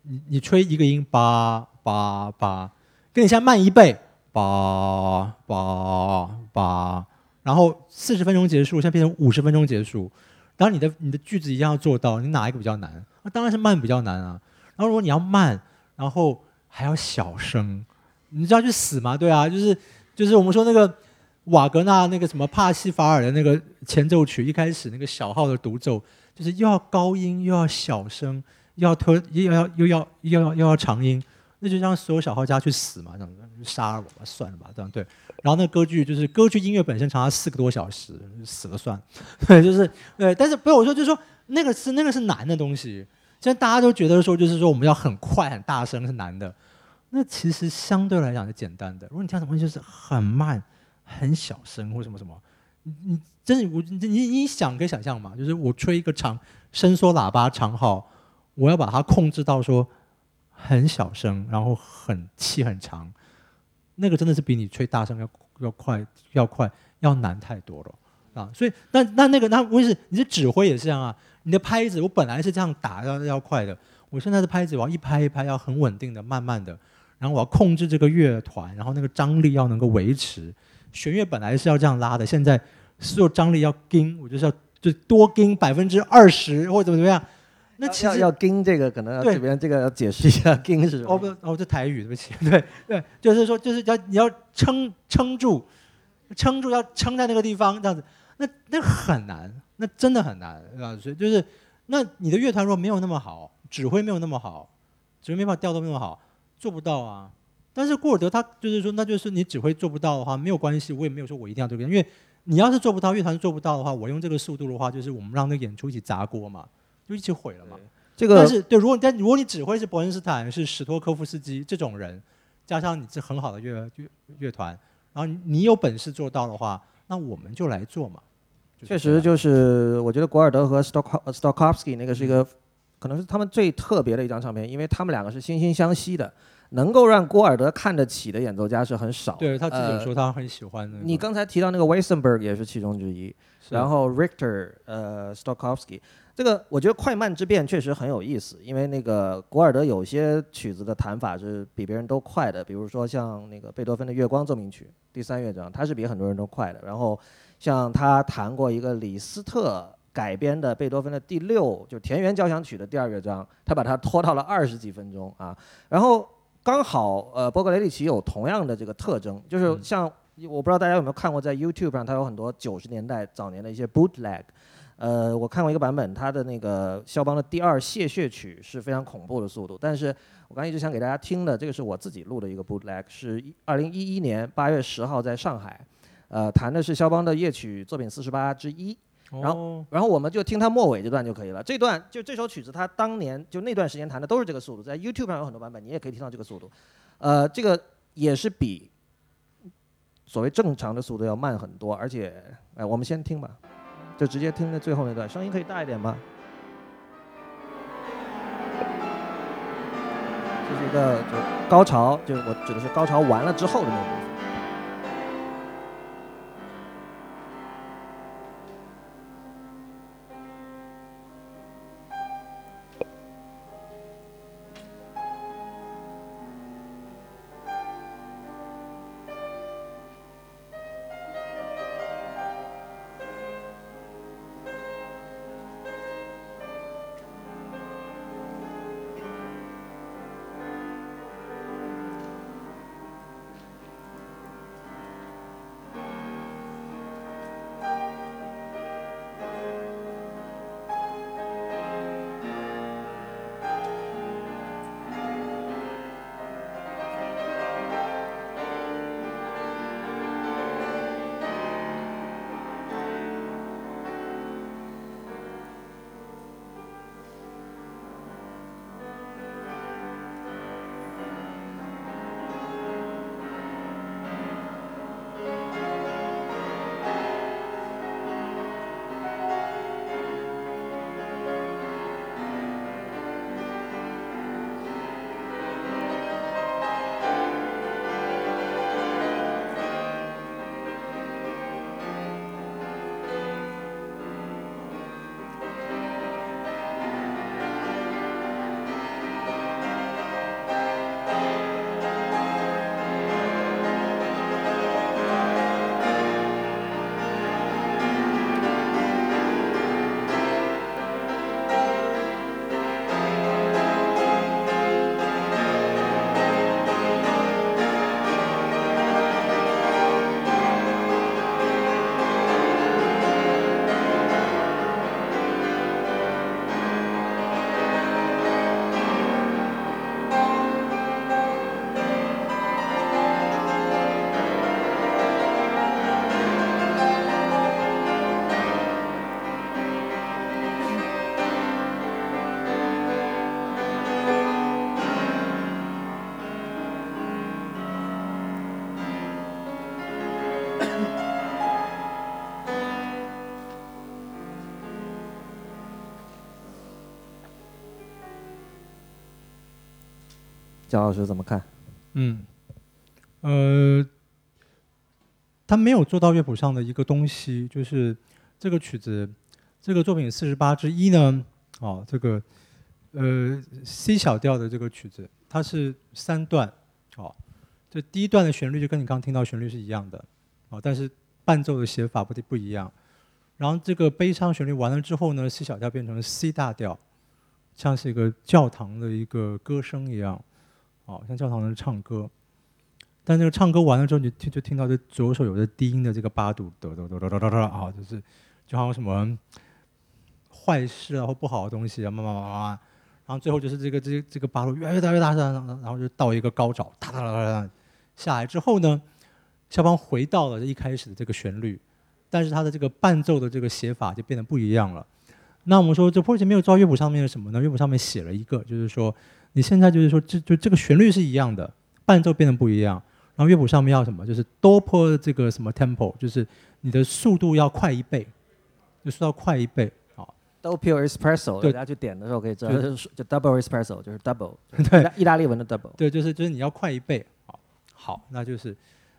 你你吹一个音八八八，跟你现在慢一倍八八八，然后四十分钟结束，现在变成五十分钟结束，然后你的你的句子一定要做到，你哪一个比较难？那当然是慢比较难啊。然后如果你要慢，然后还要小声，你知道去死吗？对啊，就是就是我们说那个瓦格纳那个什么帕西法尔的那个前奏曲，一开始那个小号的独奏，就是又要高音又要小声。要推又要又要又要又要长音，那就让所有小号家去死嘛，这样子杀了我吧，算了吧，这样对。然后那歌剧就是歌剧音乐本身长达四个多小时，死了算。对，就是对，但是不是我说，就是说那个是那个是难的东西。现在大家都觉得说，就是说我们要很快很大声是难的，那其实相对来讲是简单的。如果你听什么就是很慢很小声或什么什么，你你真的我你你想可以想象嘛，就是我吹一个长伸缩喇叭长号。我要把它控制到说很小声，然后很气很长，那个真的是比你吹大声要要快要快要难太多了啊！所以那那那个那不是你的指挥也是这样啊，你的拍子我本来是这样打要要快的，我现在的拍子我要一拍一拍要很稳定的慢慢的，然后我要控制这个乐团，然后那个张力要能够维持，弦乐本来是要这样拉的，现在所有张力要跟，我就是要就多跟百分之二十或者怎么怎么样。那其实要跟这个可能这边这个要解释一下跟是什么？哦不哦这台语对不起 对对就是说就是要你要撑撑住，撑住要撑在那个地方这样子，那那很难，那真的很难啊！所以就是那你的乐团如果没有那么好，指挥没有那么好，指挥没法调动那么好，做不到啊。但是郭尔德他就是说，那就是你指挥做不到的话没有关系，我也没有说我一定要这边，因为你要是做不到，乐团做不到的话，我用这个速度的话，就是我们让那个演出一起砸锅嘛。就一起毁了嘛？这个但是对，如果但如果你指挥是伯恩斯坦是史托科夫斯基这种人，加上你是很好的乐乐乐团，然后你有本事做到的话，那我们就来做嘛。确实，就是我觉得古尔德和 Stok Stokowski 那个是一个，可能是他们最特别的一张唱片，因为他们两个是惺惺相惜的，能够让古尔德看得起的演奏家是很少。对他自己说他很喜欢的。你刚才提到那个 Weissenberg 也是其中之一，然后 Richter 呃 Stokowski。这个我觉得快慢之变确实很有意思，因为那个古尔德有些曲子的弹法是比别人都快的，比如说像那个贝多芬的《月光奏鸣曲》第三乐章，他是比很多人都快的。然后像他弹过一个李斯特改编的贝多芬的第六，就田园交响曲的第二乐章，他把它拖到了二十几分钟啊。然后刚好呃，波格雷利奇有同样的这个特征，就是像我不知道大家有没有看过，在 YouTube 上他有很多九十年代早年的一些 bootleg。呃，我看过一个版本，它的那个肖邦的第二谢血曲是非常恐怖的速度。但是我刚一直想给大家听的，这个是我自己录的一个 bootleg，是二零一一年八月十号在上海，呃，弹的是肖邦的夜曲作品四十八之一。然后然后我们就听它末尾这段就可以了。这段就这首曲子，它当年就那段时间弹的都是这个速度，在 YouTube 上有很多版本，你也可以听到这个速度。呃，这个也是比所谓正常的速度要慢很多，而且，哎，我们先听吧，就直接听那最后那段，声音可以大一点吗？这是一个就高潮，就是我指的是高潮完了之后的那部分。姜老师怎么看？嗯，呃，他没有做到乐谱上的一个东西，就是这个曲子，这个作品四十八之一呢，哦，这个呃 C 小调的这个曲子，它是三段，哦，这第一段的旋律就跟你刚刚听到旋律是一样的，哦，但是伴奏的写法不不一样，然后这个悲伤旋律完了之后呢，C 小调变成了 C 大调，像是一个教堂的一个歌声一样。哦，像教堂人唱歌，但这个唱歌完了之后，你听就听到这左手有着低音的这个八度，得得得得得得得啊，就是就好像什么坏事啊或不好的东西啊，慢慢慢慢，然后最后就是这个这这个八度越来越大越大，然后然后就到一个高潮，哒哒哒哒哒下来之后呢，肖邦回到了一开始的这个旋律，但是他的这个伴奏的这个写法就变得不一样了。那我们说这波尔奇没有照乐谱上面的什么呢？乐谱上面写了一个，就是说。你现在就是说，这就这个旋律是一样的，伴奏变得不一样，然后乐谱上面要什么？就是多破这个什么 tempo，就是你的速度要快一倍，就速度快一倍。好，doppio espresso，大家去点的时候可以知道，就是 double espresso，就是 double，对，意大利文的 double，对，就是就是你要快一倍。好，好，那就是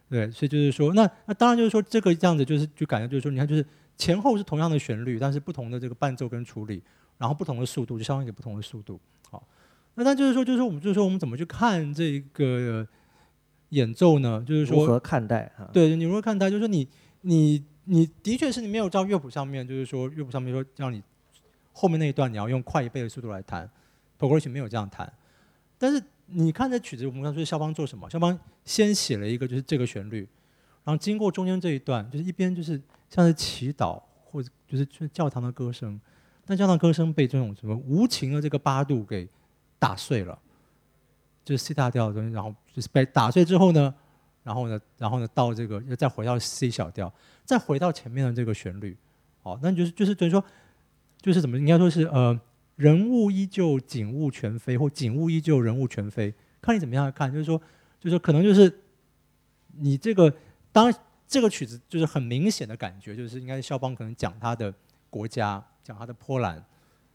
对，所以就是说，那那当然就是说这个这样子就是就感觉就是说，你看就是前后是同样的旋律，但是不同的这个伴奏跟处理，然后不同的速度就相当于不同的速度。那他就是说，就是我们就是说，我们怎么去看这个演奏呢？就是说，如何看待？对，你如何看待？就是说，你你你的确是你没有照乐谱上面，就是说乐谱上面说让你后面那一段你要用快一倍的速度来弹 p o g r e s s i 没有这样弹。但是你看这曲子，我们刚说肖邦做什么？肖邦先写了一个就是这个旋律，然后经过中间这一段，就是一边就是像是祈祷或者就是教堂的歌声，但教堂歌声被这种什么无情的这个八度给。打碎了，就是 C 大调的东西，然后就是被打碎之后呢，然后呢，然后呢，到这个又再回到 C 小调，再回到前面的这个旋律，哦，那就是就是等于说，就是怎么应该说是呃，人物依旧，景物全非，或景物依旧，人物全非，看你怎么样看，就是说，就是说可能就是你这个当这个曲子就是很明显的感觉，就是应该是肖邦可能讲他的国家，讲他的波兰，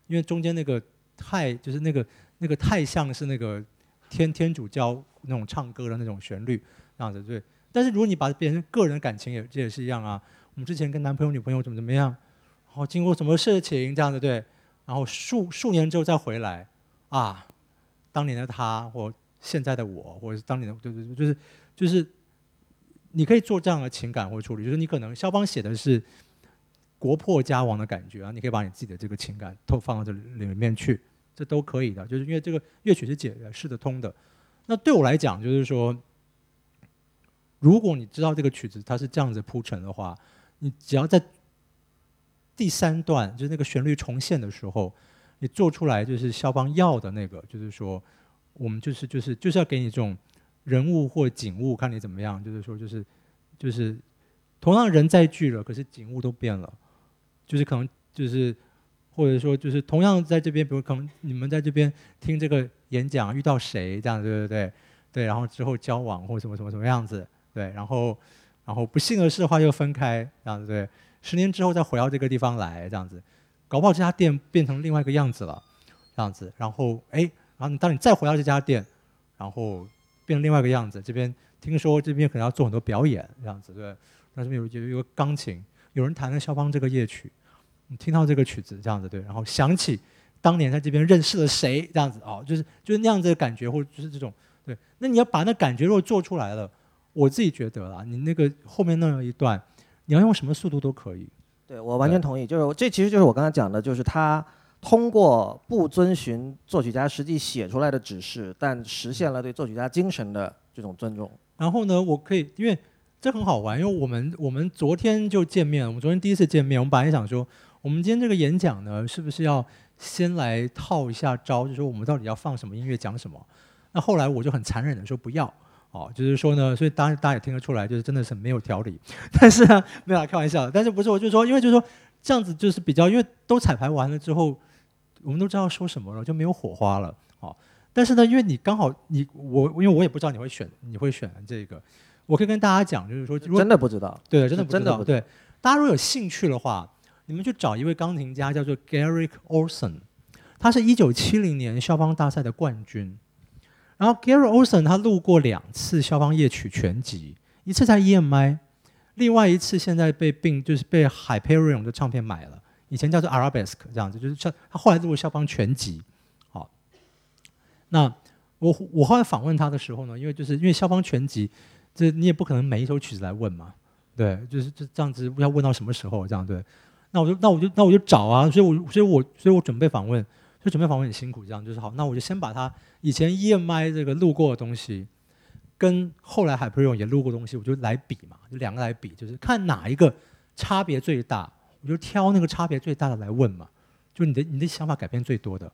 因为中间那个太就是那个那个太像是那个天天主教那种唱歌的那种旋律这样子对。但是如果你把它变成个人感情也这也是一样啊。我们之前跟男朋友女朋友怎么怎么样，然后经过什么事情这样子对，然后数数年之后再回来，啊，当年的他或现在的我，或者是当年的对对对，就是就是你可以做这样的情感或处理，就是你可能肖邦写的是国破家亡的感觉啊，你可以把你自己的这个情感都放到这里面去，这都可以的，就是因为这个乐曲是解释得通的。那对我来讲，就是说。如果你知道这个曲子它是这样子铺陈的话，你只要在第三段，就是那个旋律重现的时候，你做出来就是肖邦要的那个，就是说，我们就是就是就是要给你这种人物或景物，看你怎么样，就是说就是就是同样人在聚了，可是景物都变了，就是可能就是或者说就是同样在这边，比如可能你们在这边听这个演讲遇到谁这样，对对对对，然后之后交往或什么什么什么样子。对，然后，然后不幸的是的话又分开，这样子对。十年之后再回到这个地方来，这样子，搞不好这家店变成另外一个样子了，这样子。然后，哎，然后当你再回到这家店，然后变另外一个样子。这边听说这边可能要做很多表演，这样子对。那这边有有有个钢琴，有人弹了肖邦这个夜曲，你听到这个曲子这样子对，然后想起当年在这边认识了谁，这样子哦，就是就是那样子的感觉，或者就是这种对。那你要把那感觉如果做出来了。我自己觉得啦，你那个后面那样一段，你要用什么速度都可以。对我完全同意，就是这其实就是我刚才讲的，就是他通过不遵循作曲家实际写出来的指示，但实现了对作曲家精神的这种尊重。然后呢，我可以，因为这很好玩，因为我们我们昨天就见面了，我们昨天第一次见面，我们本来想说，我们今天这个演讲呢，是不是要先来套一下招，就说我们到底要放什么音乐，讲什么？那后来我就很残忍的说不要。哦，就是说呢，所以当然大家也听得出来，就是真的是没有条理。但是呢，没有开玩笑。但是不是我就说，因为就是说这样子就是比较，因为都彩排完了之后，我们都知道说什么了，就没有火花了。哦，但是呢，因为你刚好你我，因为我也不知道你会选你会选这个，我可以跟大家讲，就是说真的不知道，对，真的真的对。大家如果有兴趣的话，你们去找一位钢琴家叫做 Garrick Olson，他是一九七零年肖邦大赛的冠军。然后 Garrick Olson 他录过两次肖邦夜曲全集，一次在 EMI，另外一次现在被并就是被 Hyperion 的唱片买了，以前叫做 Arabesque 这样子，就是像他后来录肖邦全集。好，那我我后来访问他的时候呢，因为就是因为肖邦全集，这你也不可能每一首曲子来问嘛，对，就是就这样子要问到什么时候这样对，那我就那我就那我就找啊，所以我所以我所以我准备访问。就准备访问很辛苦，这样就是好。那我就先把他以前 EMI 这个录过的东西，跟后来海培勇也录过东西，我就来比嘛，就两个来比，就是看哪一个差别最大，我就挑那个差别最大的来问嘛。就你的你的想法改变最多的，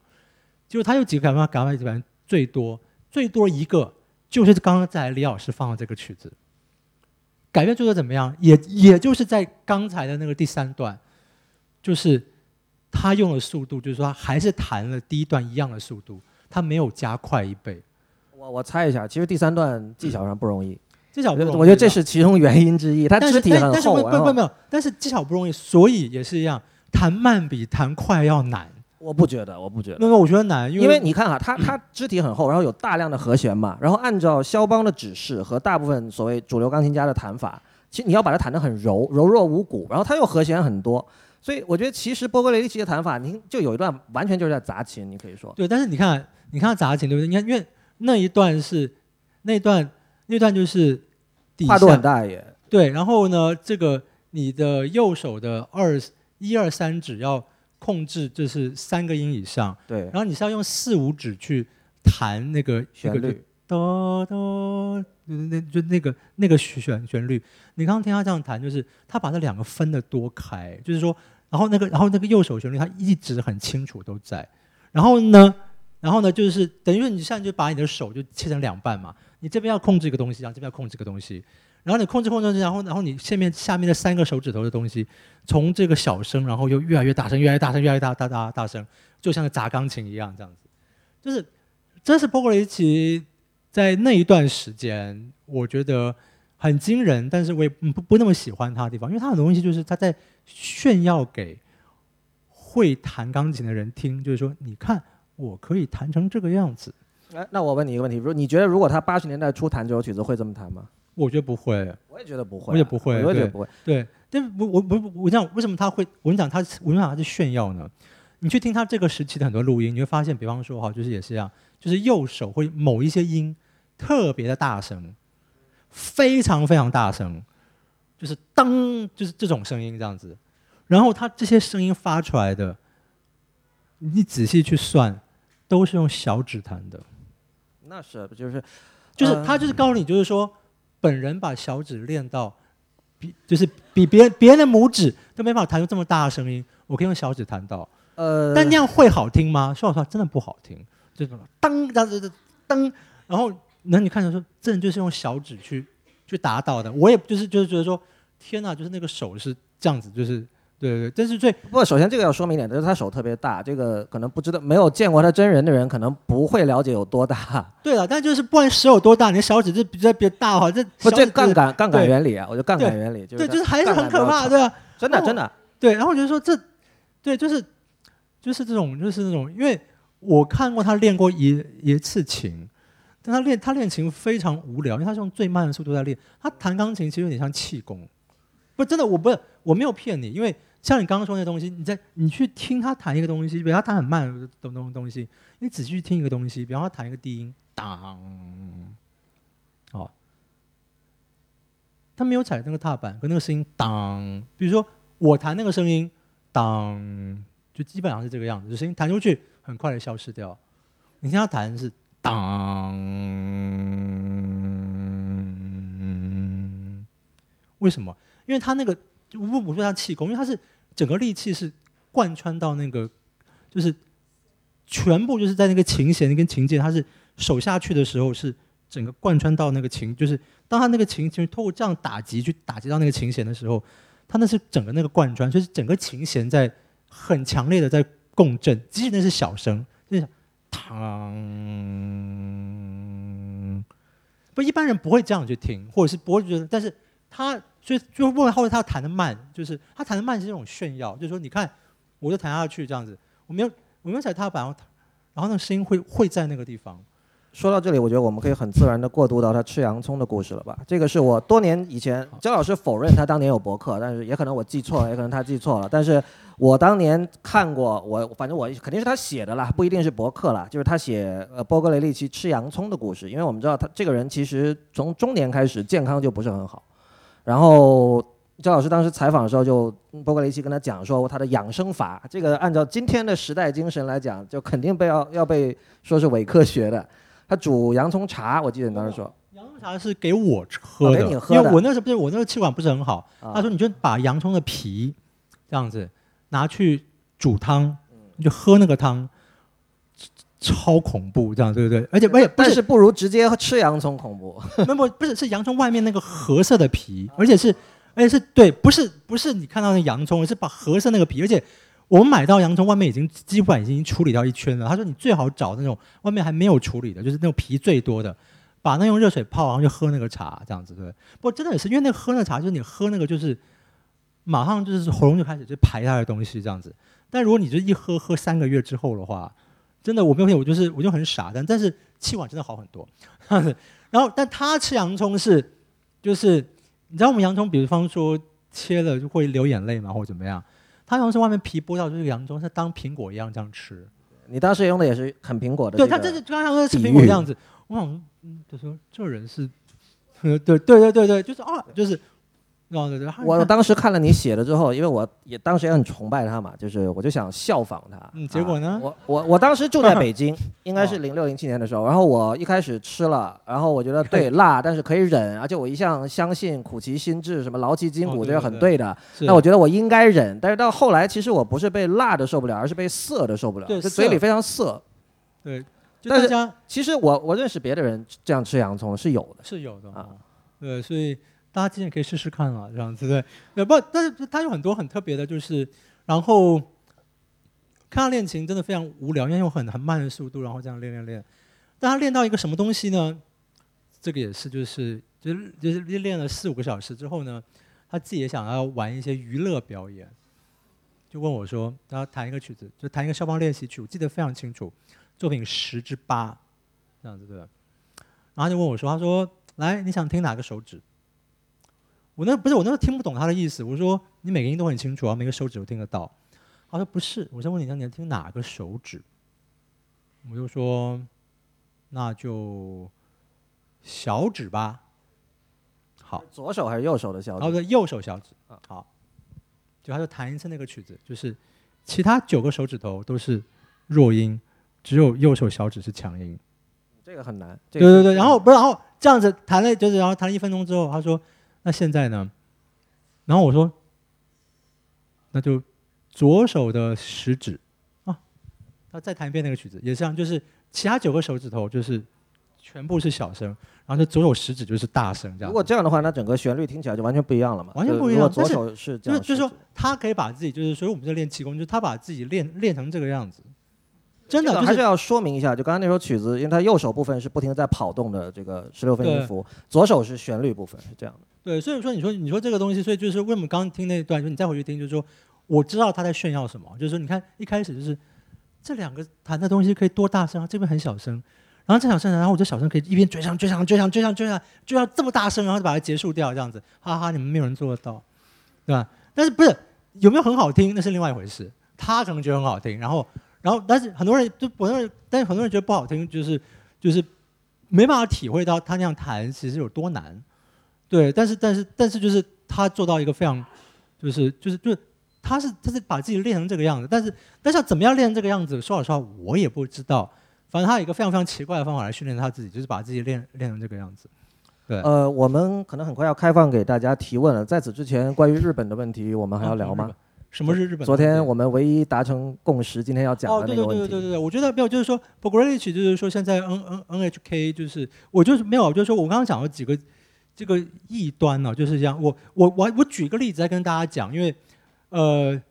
就他有几个改变改变改变最多，最多一个就是刚刚在李老师放的这个曲子，改变最多怎么样？也也就是在刚才的那个第三段，就是。他用的速度，就是说还是弹了第一段一样的速度，他没有加快一倍。我我猜一下，其实第三段技巧上不容易，技巧不容易。我觉得这是其中原因之一。他肢体很厚，不不没有，但是技巧不容易，所以也是一样，弹慢比弹快要难。我不觉得，我不觉得。那个我觉得难，因为你看哈，他他肢体很厚，然后有大量的和弦嘛，然后按照肖邦的指示和大部分所谓主流钢琴家的弹法，其实你要把它弹得很柔，柔弱无骨，然后他又和弦很多。所以我觉得，其实波格雷利奇的弹法，您就有一段完全就是在砸琴，你可以说。对，但是你看，你看砸琴对不对？你看，因为那一段是那段那段就是跨度很大也。对，然后呢，这个你的右手的二一二三指要控制，就是三个音以上。对。然后你是要用四五指去弹那个旋律。哆哆，那就那个那个旋旋律，你刚刚听他这样弹，就是他把这两个分的多开，就是说，然后那个然后那个右手旋律，他一直很清楚都在。然后呢，然后呢，就是等于说你现在就把你的手就切成两半嘛，你这边要控制一个东西，然后这边要控制一个东西，然后你控制控制，然后然后你下面下面的三个手指头的东西，从这个小声，然后又越来越大声，越来越大声，越来越大大大大声，就像个砸钢琴一样这样子。就是这是波格雷奇在那一段时间，我觉得很惊人，但是我也不不那么喜欢他的地方，因为他很多东西就是他在炫耀给会弹钢琴的人听，就是说你看我可以弹成这个样子。哎，那我问你一个问题，如你觉得如果他八十年代初弹这首曲子会这么弹吗？我觉得不会，我也觉得不会啊，我也不会我也觉得不会。对，但我我我我讲为什么他会，我跟你讲他，我跟你讲他是炫耀呢？你去听他这个时期的很多录音，你会发现，比方说哈，就是也是一样，就是右手会某一些音特别的大声，非常非常大声，就是当，就是这种声音这样子。然后他这些声音发出来的，你仔细去算，都是用小指弹的。那是不就是就是呃他就是告诉你，就是说，本人把小指练到比就是比别人别人的拇指都没办法弹出这么大的声音，我可以用小指弹到。呃，但那样会好听吗？说老实话，真的不好听。这种当当当当，然后那你看着说，这人就是用小指去去打倒的。我也就是就是觉得说，天哪，就是那个手是这样子，就是对对对。这是最不过首先这个要说明一点，就是他手特别大，这个可能不知道没有见过他真人的人，可能不会了解有多大。对了，但就是不管手有多大，你的小指就比这比较大哈，这不，这杠杆杠杆原理啊，我觉得杠杆原理就是对，就是还是很可怕，对啊。真的真的。对，然后我觉得说这，对，就是就是这种，就是那种，因为我看过他练过一一次琴，但他练他练琴非常无聊，因为他是用最慢的速度在练。他弹钢琴其实有点像气功，不真的，我不是我没有骗你，因为像你刚刚说那东西，你在你去听他弹一个东西，比如他弹很慢的东东东西，你仔细去听一个东西，比方他弹一个低音，当，哦，他没有踩那个踏板，跟那个声音当，比如说我弹那个声音当，就基本上是这个样子，声音弹出去很快的消失掉。你听他弹是当，为什么？因为他那个我我说他气功，因为他是整个力气是贯穿到那个，就是全部就是在那个琴弦跟琴键，他是手下去的时候是整个贯穿到那个琴，就是当他那个琴琴透过这样打击去打击到那个琴弦的时候，他那是整个那个贯穿，所以是整个琴弦在很强烈的在共振，即使那是小声，嗯，不一般人不会这样去听，或者是不会觉得，但是他所以就问后来他弹的慢，就是他弹的慢是一种炫耀，就是说你看我就弹下去这样子，我没有我没有踩踏板，然后然后那个声音会会在那个地方。说到这里，我觉得我们可以很自然的过渡到他吃洋葱的故事了吧？这个是我多年以前，焦老师否认他当年有博客，但是也可能我记错了，也可能他记错了。但是我当年看过，我反正我肯定是他写的啦，不一定是博客啦，就是他写呃波格雷利奇吃洋葱的故事。因为我们知道他这个人其实从中年开始健康就不是很好，然后焦老师当时采访的时候就波格雷奇跟他讲说他的养生法，这个按照今天的时代精神来讲，就肯定被要要被说是伪科学的。他煮洋葱茶，我记得你当时说，洋葱茶是给我喝的，哦给你喝的。因为我那时候不是我那个气管不是很好，啊。他说你就把洋葱的皮这样子拿去煮汤，你就喝那个汤，超恐怖这样对不对？而且而且但是不如直接吃洋葱恐怖。那不不是是洋葱外面那个褐色的皮，而且是而且是对，不是不是你看到那洋葱，而是把褐色那个皮，而且我们买到洋葱外面已经基本上已经处理掉一圈了。他说你最好找那种外面还没有处理的，就是那种皮最多的，把那用热水泡，然后就喝那个茶这样子，对不？过真的也是因为那喝那茶，就是你喝那个就是马上就是喉咙就开始就排它的东西这样子。但如果你就一喝喝三个月之后的话，真的我没有骗我就是我就很傻，但但是气管真的好很多。然后，但他吃洋葱是，就是你知道我们洋葱，比方说切了就会流眼泪嘛，或者怎么样。他用是外面皮剥掉就是洋葱，是当苹果一样这样吃。你当时用的也是啃苹果的、对他这是刚刚说吃比喻苹果的样子，我想说，嗯，就说这人是，呃，对对对对对，就是啊，就是，我当时看了你写了之后，因为我也当时也很崇拜他嘛，就是我就想效仿他。嗯结果呢啊我我我当时住在北京，应该是零六零七年的时候，然后我一开始吃了，然后我觉得对辣，但是可以忍，而且我一向相信苦其心志，什么劳其筋骨，这是很对的。是那我觉得我应该忍，但是到后来，其实我不是被辣的受不了，而是被涩的受不了，对就嘴里非常涩。对，但是其实我我认识别的人这样吃洋葱是有的。是有的啊啊，对，所以大家今天可以试试看啊，这样子对。对不，但是它有很多很特别的，就是然后看他练琴真的非常无聊，因为用很很慢的速度，然后这样练练练。但他练到一个什么东西呢？这个也是就是就是就是练了四五个小时之后呢，他自己也想要玩一些娱乐表演，就问我说，他要弹一个曲子，就弹一个肖邦练习曲，我记得非常清楚，作品十之八，这样子对？然后就问我说，他说，来，你想听哪个手指？我那不是我那时候听不懂他的意思，我说你每个音都很清楚啊，每个手指都听得到。他说不是，我在问你，你要听哪个手指？我就说，那就小指吧。好，左手还是右手的小指？然后的右手小指。好，就他就弹一次那个曲子，就是其他九个手指头都是弱音，只有右手小指是强音。这个很难。对对对，然后不是，然后这样子弹了，就是然后弹了一分钟之后，他说：“那现在呢？”然后我说：“那就左手的食指啊，那再弹一遍那个曲子，也是这样，就是其他九个手指头就是全部是小声，然后就左手食指就是大声这样。如果这样的话，那整个旋律听起来就完全不一样了嘛？完全不一样。左手是这样，就是就是说他可以把自己，就是所以我们在练气功，就是他把自己练练成这个样子。真的还是要说明一下，就刚刚那首曲子，因为它右手部分是不停的在跑动的这个十六分音符，左手是旋律部分，是这样的。对，所以说你说你说这个东西，所以就是为什么刚刚听那段，就你再回去听，就是说我知道他在炫耀什么，就是说你看一开始就是这两个弹的东西可以多大声啊，这边很小声，然后这小声，然后我就小声可以一边追上追上追上追上追上追上这么大声，然后就把它结束掉，这样子，哈哈，你们没有人做得到，对吧？但是不是有没有很好听，那是另外一回事，他可能觉得很好听，然后。然后，但是很多人就很多人，但是很多人觉得不好听，就是就是没办法体会到他那样弹其实有多难，对。但是但是但是就是他做到一个非常，就是就是就是他是他是把自己练成这个样子，但是但是要怎么样练成这个样子，说老实话我也不知道。反正他有一个非常非常奇怪的方法来训练他自己，就是把自己练练成这个样子。对。呃，我们可能很快要开放给大家提问了，在此之前，关于日本的问题，我们还要聊吗？什么是日本？昨天我们唯一达成共识，今天要讲的那个问题。哦，对对对对对对，我觉得没有，就是说 p r o g r e s s 就是说现在 N N N H K 就是，我就是没有，就是说我刚刚讲了几个这个异端呢，就是这样。我我我我举个例子再跟大家讲，因为呃，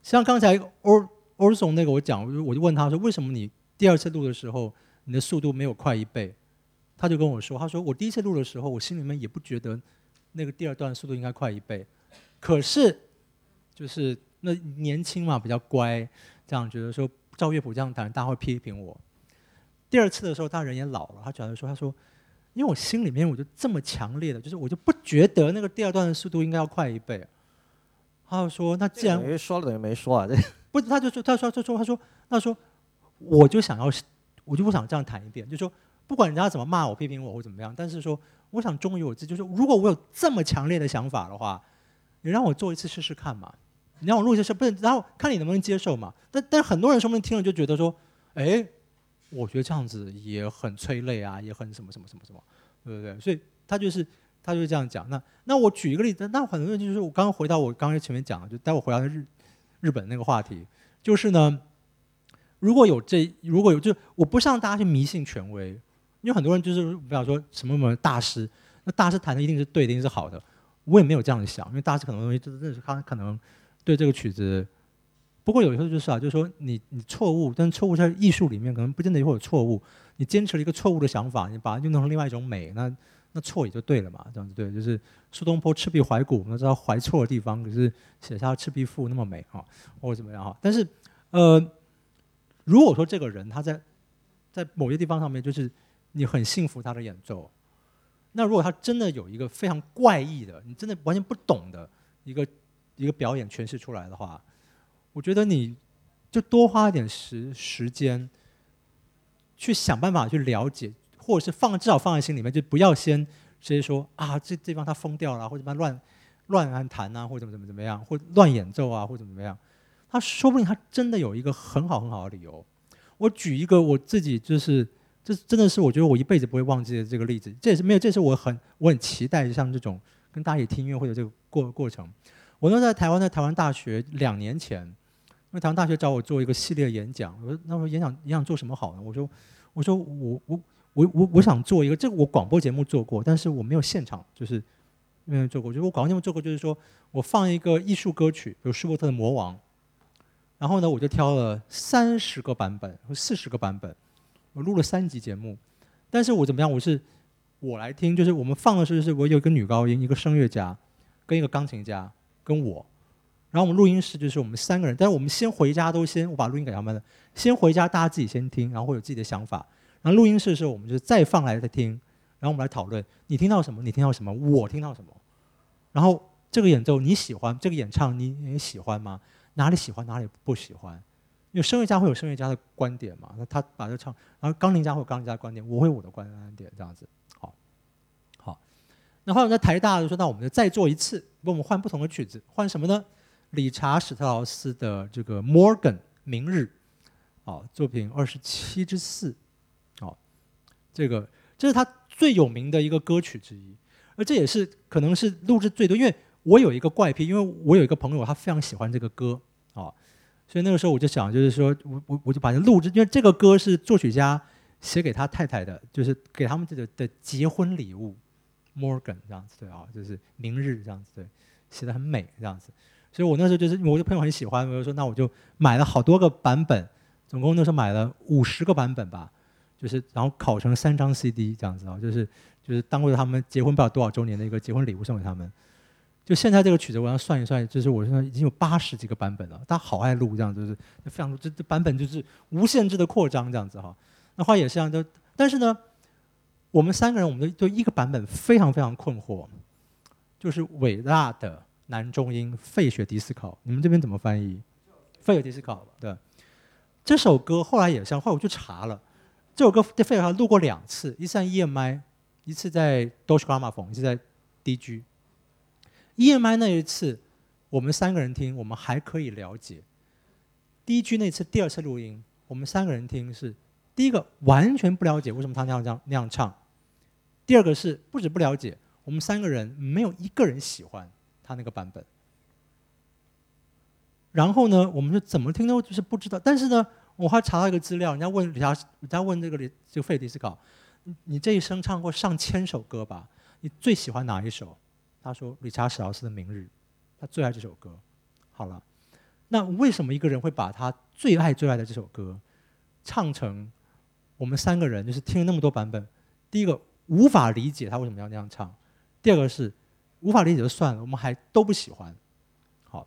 像刚才 Or Orson 那个我讲，我就问他说，为什么你第二次录的时候，你的速度没有快一倍？他就跟我说，他说我第一次录的时候，我心里面也不觉得那个第二段速度应该快一倍，可是。就是那年轻嘛，比较乖，这样觉得说赵乐谱这样弹，大家会批评我。第二次的时候，他人也老了，他觉得说，他说，因为我心里面我就这么强烈的，就是我就不觉得那个第二段的速度应该要快一倍。他就说，那既然说了等于没说啊，这不，他就说，他说，他说，他说，他说，我就想要，我就不想这样谈一遍，就说不管人家怎么骂我、批评我或怎么样，但是说，我想忠于我自己，就是如果我有这么强烈的想法的话，你让我做一次试试看嘛。你让我录一次试，不是，然后看你能不能接受嘛？但但很多人说不定听了就觉得说，哎，我觉得这样子也很催泪啊，也很什么什么什么什么，对不对？所以他就是他就是这样讲。那那我举一个例子，那很多人就是我刚刚回到我刚才前面讲，就待会回到日日本那个话题，就是呢，如果有这如果有就我不让大家去迷信权威，因为很多人就是比方说什么什么大师，那大师弹的一定是对的，一定是好的，我也没有这样想，因为大师可能东西就是他可能。对这个曲子，不过有时候就是啊，就是说你你错误，但错误在艺术里面可能不见得会有错误。你坚持了一个错误的想法，你把它运用成另外一种美，那那错也就对了嘛，这样子对，就是苏东坡赤壁怀古，我们知道怀错的地方，可是写下《赤壁赋》那么美哈，或者怎么样哈。但是呃，如果说这个人他在在某些地方上面，就是你很信服他的演奏，那如果他真的有一个非常怪异的，你真的完全不懂的一个。一个表演诠释出来的话，我觉得你就多花一点时时间，去想办法去了解，或者是放至少放在心里面，就不要先直接说啊，这地方他疯掉了，或者什么乱乱安弹啊，或者怎么怎么怎么样，或乱演奏啊，或者怎么样。他说不定他真的有一个很好很好的理由。我举一个我自己就是，这真的是我觉得我一辈子不会忘记的这个例子。这也是没有，这是我很我很期待像这种跟大家一起听音乐会的这个过过程。我那在台湾，在台湾大学两年前，因为台湾大学找我做一个系列演讲，我说那我演讲演讲做什么好呢？我说我说我我我我我想做一个，这个我广播节目做过，但是我没有现场，就是没有做过。就是我广播节目做过，就是说我放一个艺术歌曲，比如舒伯特的《魔王》，然后呢，我就挑了三十个版本或四十个版本，我录了三集节目。但是我怎么样？我是我来听，就是我们放的时候是我有一个女高音，一个声乐家，跟一个钢琴家，跟我。然后我们录音室就是我们三个人，但是我们先回家都先我把录音给他们了，先回家大家自己先听，然后会有自己的想法。然后录音室的时候我们就再放来再听，然后我们来讨论，你听到什么？你听到什么？我听到什么？然后这个演奏你喜欢？这个演唱你也喜欢吗？哪里喜欢哪里不喜欢？因为声乐家会有声乐家的观点嘛，那他把这唱，然后钢琴家会有钢琴家的观点，我会有我的观点，这样子。好，好。那后来在台大就说，那我们就再做一次，我们换不同的曲子，换什么呢？理查史特劳斯的这个《Morgan》明日，哦，作品二十七之四，哦，这个这是他最有名的一个歌曲之一，而这也是可能是录制最多，因为我有一个怪癖，因为我有一个朋友，他非常喜欢这个歌，哦，所以那个时候我就想，就是说我我我就把它录制，因为这个歌是作曲家写给他太太的，就是给他们这个的结婚礼物，《Morgan》这样子对啊，就是明日这样子对，写的很美这样子。所以我那时候就是我的朋友很喜欢，我就说那我就买了好多个版本，总共那时候买了五十个版本吧，就是然后拷成三张 CD 这样子啊，就是就是当为他们结婚不知道多少周年的一个结婚礼物送给他们。就现在这个曲子，我要算一算，就是我现在已经有八十几个版本了，大家好爱录这样，就是非常这这版本就是无限制的扩张这样子哈。那话也是这样，就但是呢，我们三个人我们对一个版本非常非常困惑，就是伟大的。男中音费雪迪斯考，你们这边怎么翻译？费雪迪斯考，对。这首歌后来也像，后来我去查了，这首歌费雪迪录过两次，一次在 EMI，一次在 Deutsche Grammophon，一次在 DG。EMI 那一次，我们三个人听，我们还可以了解。DG 那次第二次录音，我们三个人听是，第一个完全不了解为什么他那样这样那样唱，第二个是不止不了解，我们三个人没有一个人喜欢。他那个版本，然后呢，我们就怎么听都就是不知道。但是呢，我还查到一个资料，人家问李佳，人家问这个李这个费迪斯考，你这一生唱过上千首歌吧？你最喜欢哪一首？他说理查史劳斯的《明日》，他最爱这首歌。好了，那为什么一个人会把他最爱最爱的这首歌唱成我们三个人就是听了那么多版本？第一个无法理解他为什么要那样唱，第二个是。无法理解就算了，我们还都不喜欢。好，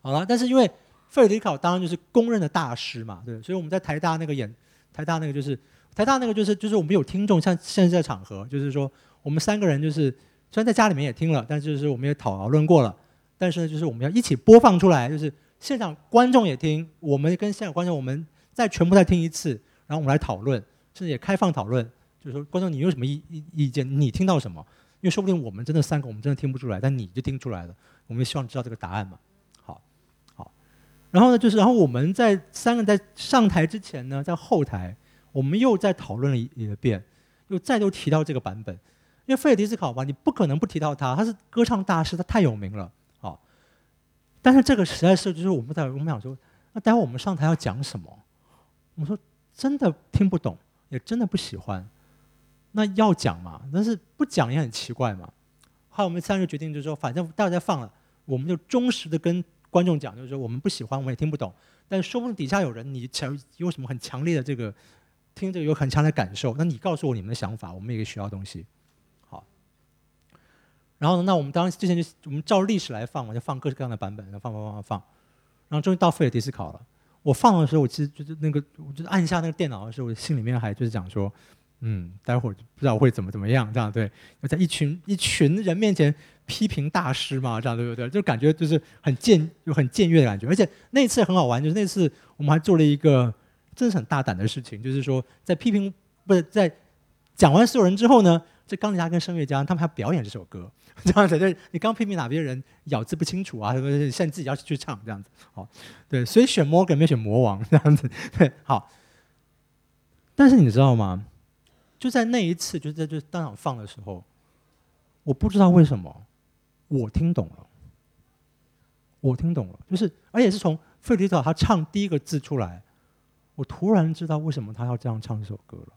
好了，但是因为费尔迪考当然就是公认的大师嘛，对，所以我们在台大那个演，台大那个就是台大那个就是就是我们有听众，像现在场合，就是说我们三个人就是虽然在家里面也听了，但是就是我们也讨论过了，但是呢，就是我们要一起播放出来，就是现场观众也听，我们跟现场观众我们再全部再听一次，然后我们来讨论，甚至也开放讨论，就是说观众你有什么意意意见，你听到什么？因为说不定我们真的三个，我们真的听不出来，但你就听出来了。我们希望知道这个答案嘛？好，好。然后呢，就是然后我们在三个在上台之前呢，在后台我们又再讨论了一一遍，又再度提到这个版本。因为费尔迪斯考吧，你不可能不提到他，他是歌唱大师，他太有名了。好，但是这个实在是就是我们在我们想说，那待会我们上台要讲什么？我们说真的听不懂，也真的不喜欢。那要讲嘛，但是不讲也很奇怪嘛。后来我们三个决定就是说，反正大家放了，我们就忠实的跟观众讲，就是说我们不喜欢，我们也听不懂。但是说不定底下有人，你强有什么很强烈的这个听着有很强的感受，那你告诉我你们的想法，我们也可以学到东西。好。然后呢，那我们当时之前就我们照历史来放嘛，就放各式各样的版本，然后放放放放放。然后终于到费尔迪斯考了，我放的时候，我其实就是那个，我就按下那个电脑的时候，我心里面还就是讲说。嗯，待会儿不知道会怎么怎么样，这样对，要在一群一群人面前批评大师嘛，这样对不对？就感觉就是很僭，有很僭越的感觉。而且那次很好玩，就是那次我们还做了一个真是很大胆的事情，就是说在批评不是在讲完所有人之后呢，这钢琴家跟声乐家他们还表演这首歌，这样子就是，你刚批评哪边人咬字不清楚啊，什么现在自己要去唱这样子，好，对，所以选 Morgan 没选魔王这样子，对，好。但是你知道吗？就在那一次，就是在就当场放的时候，我不知道为什么，我听懂了，我听懂了，就是而且是从费迪特他唱第一个字出来，我突然知道为什么他要这样唱这首歌了。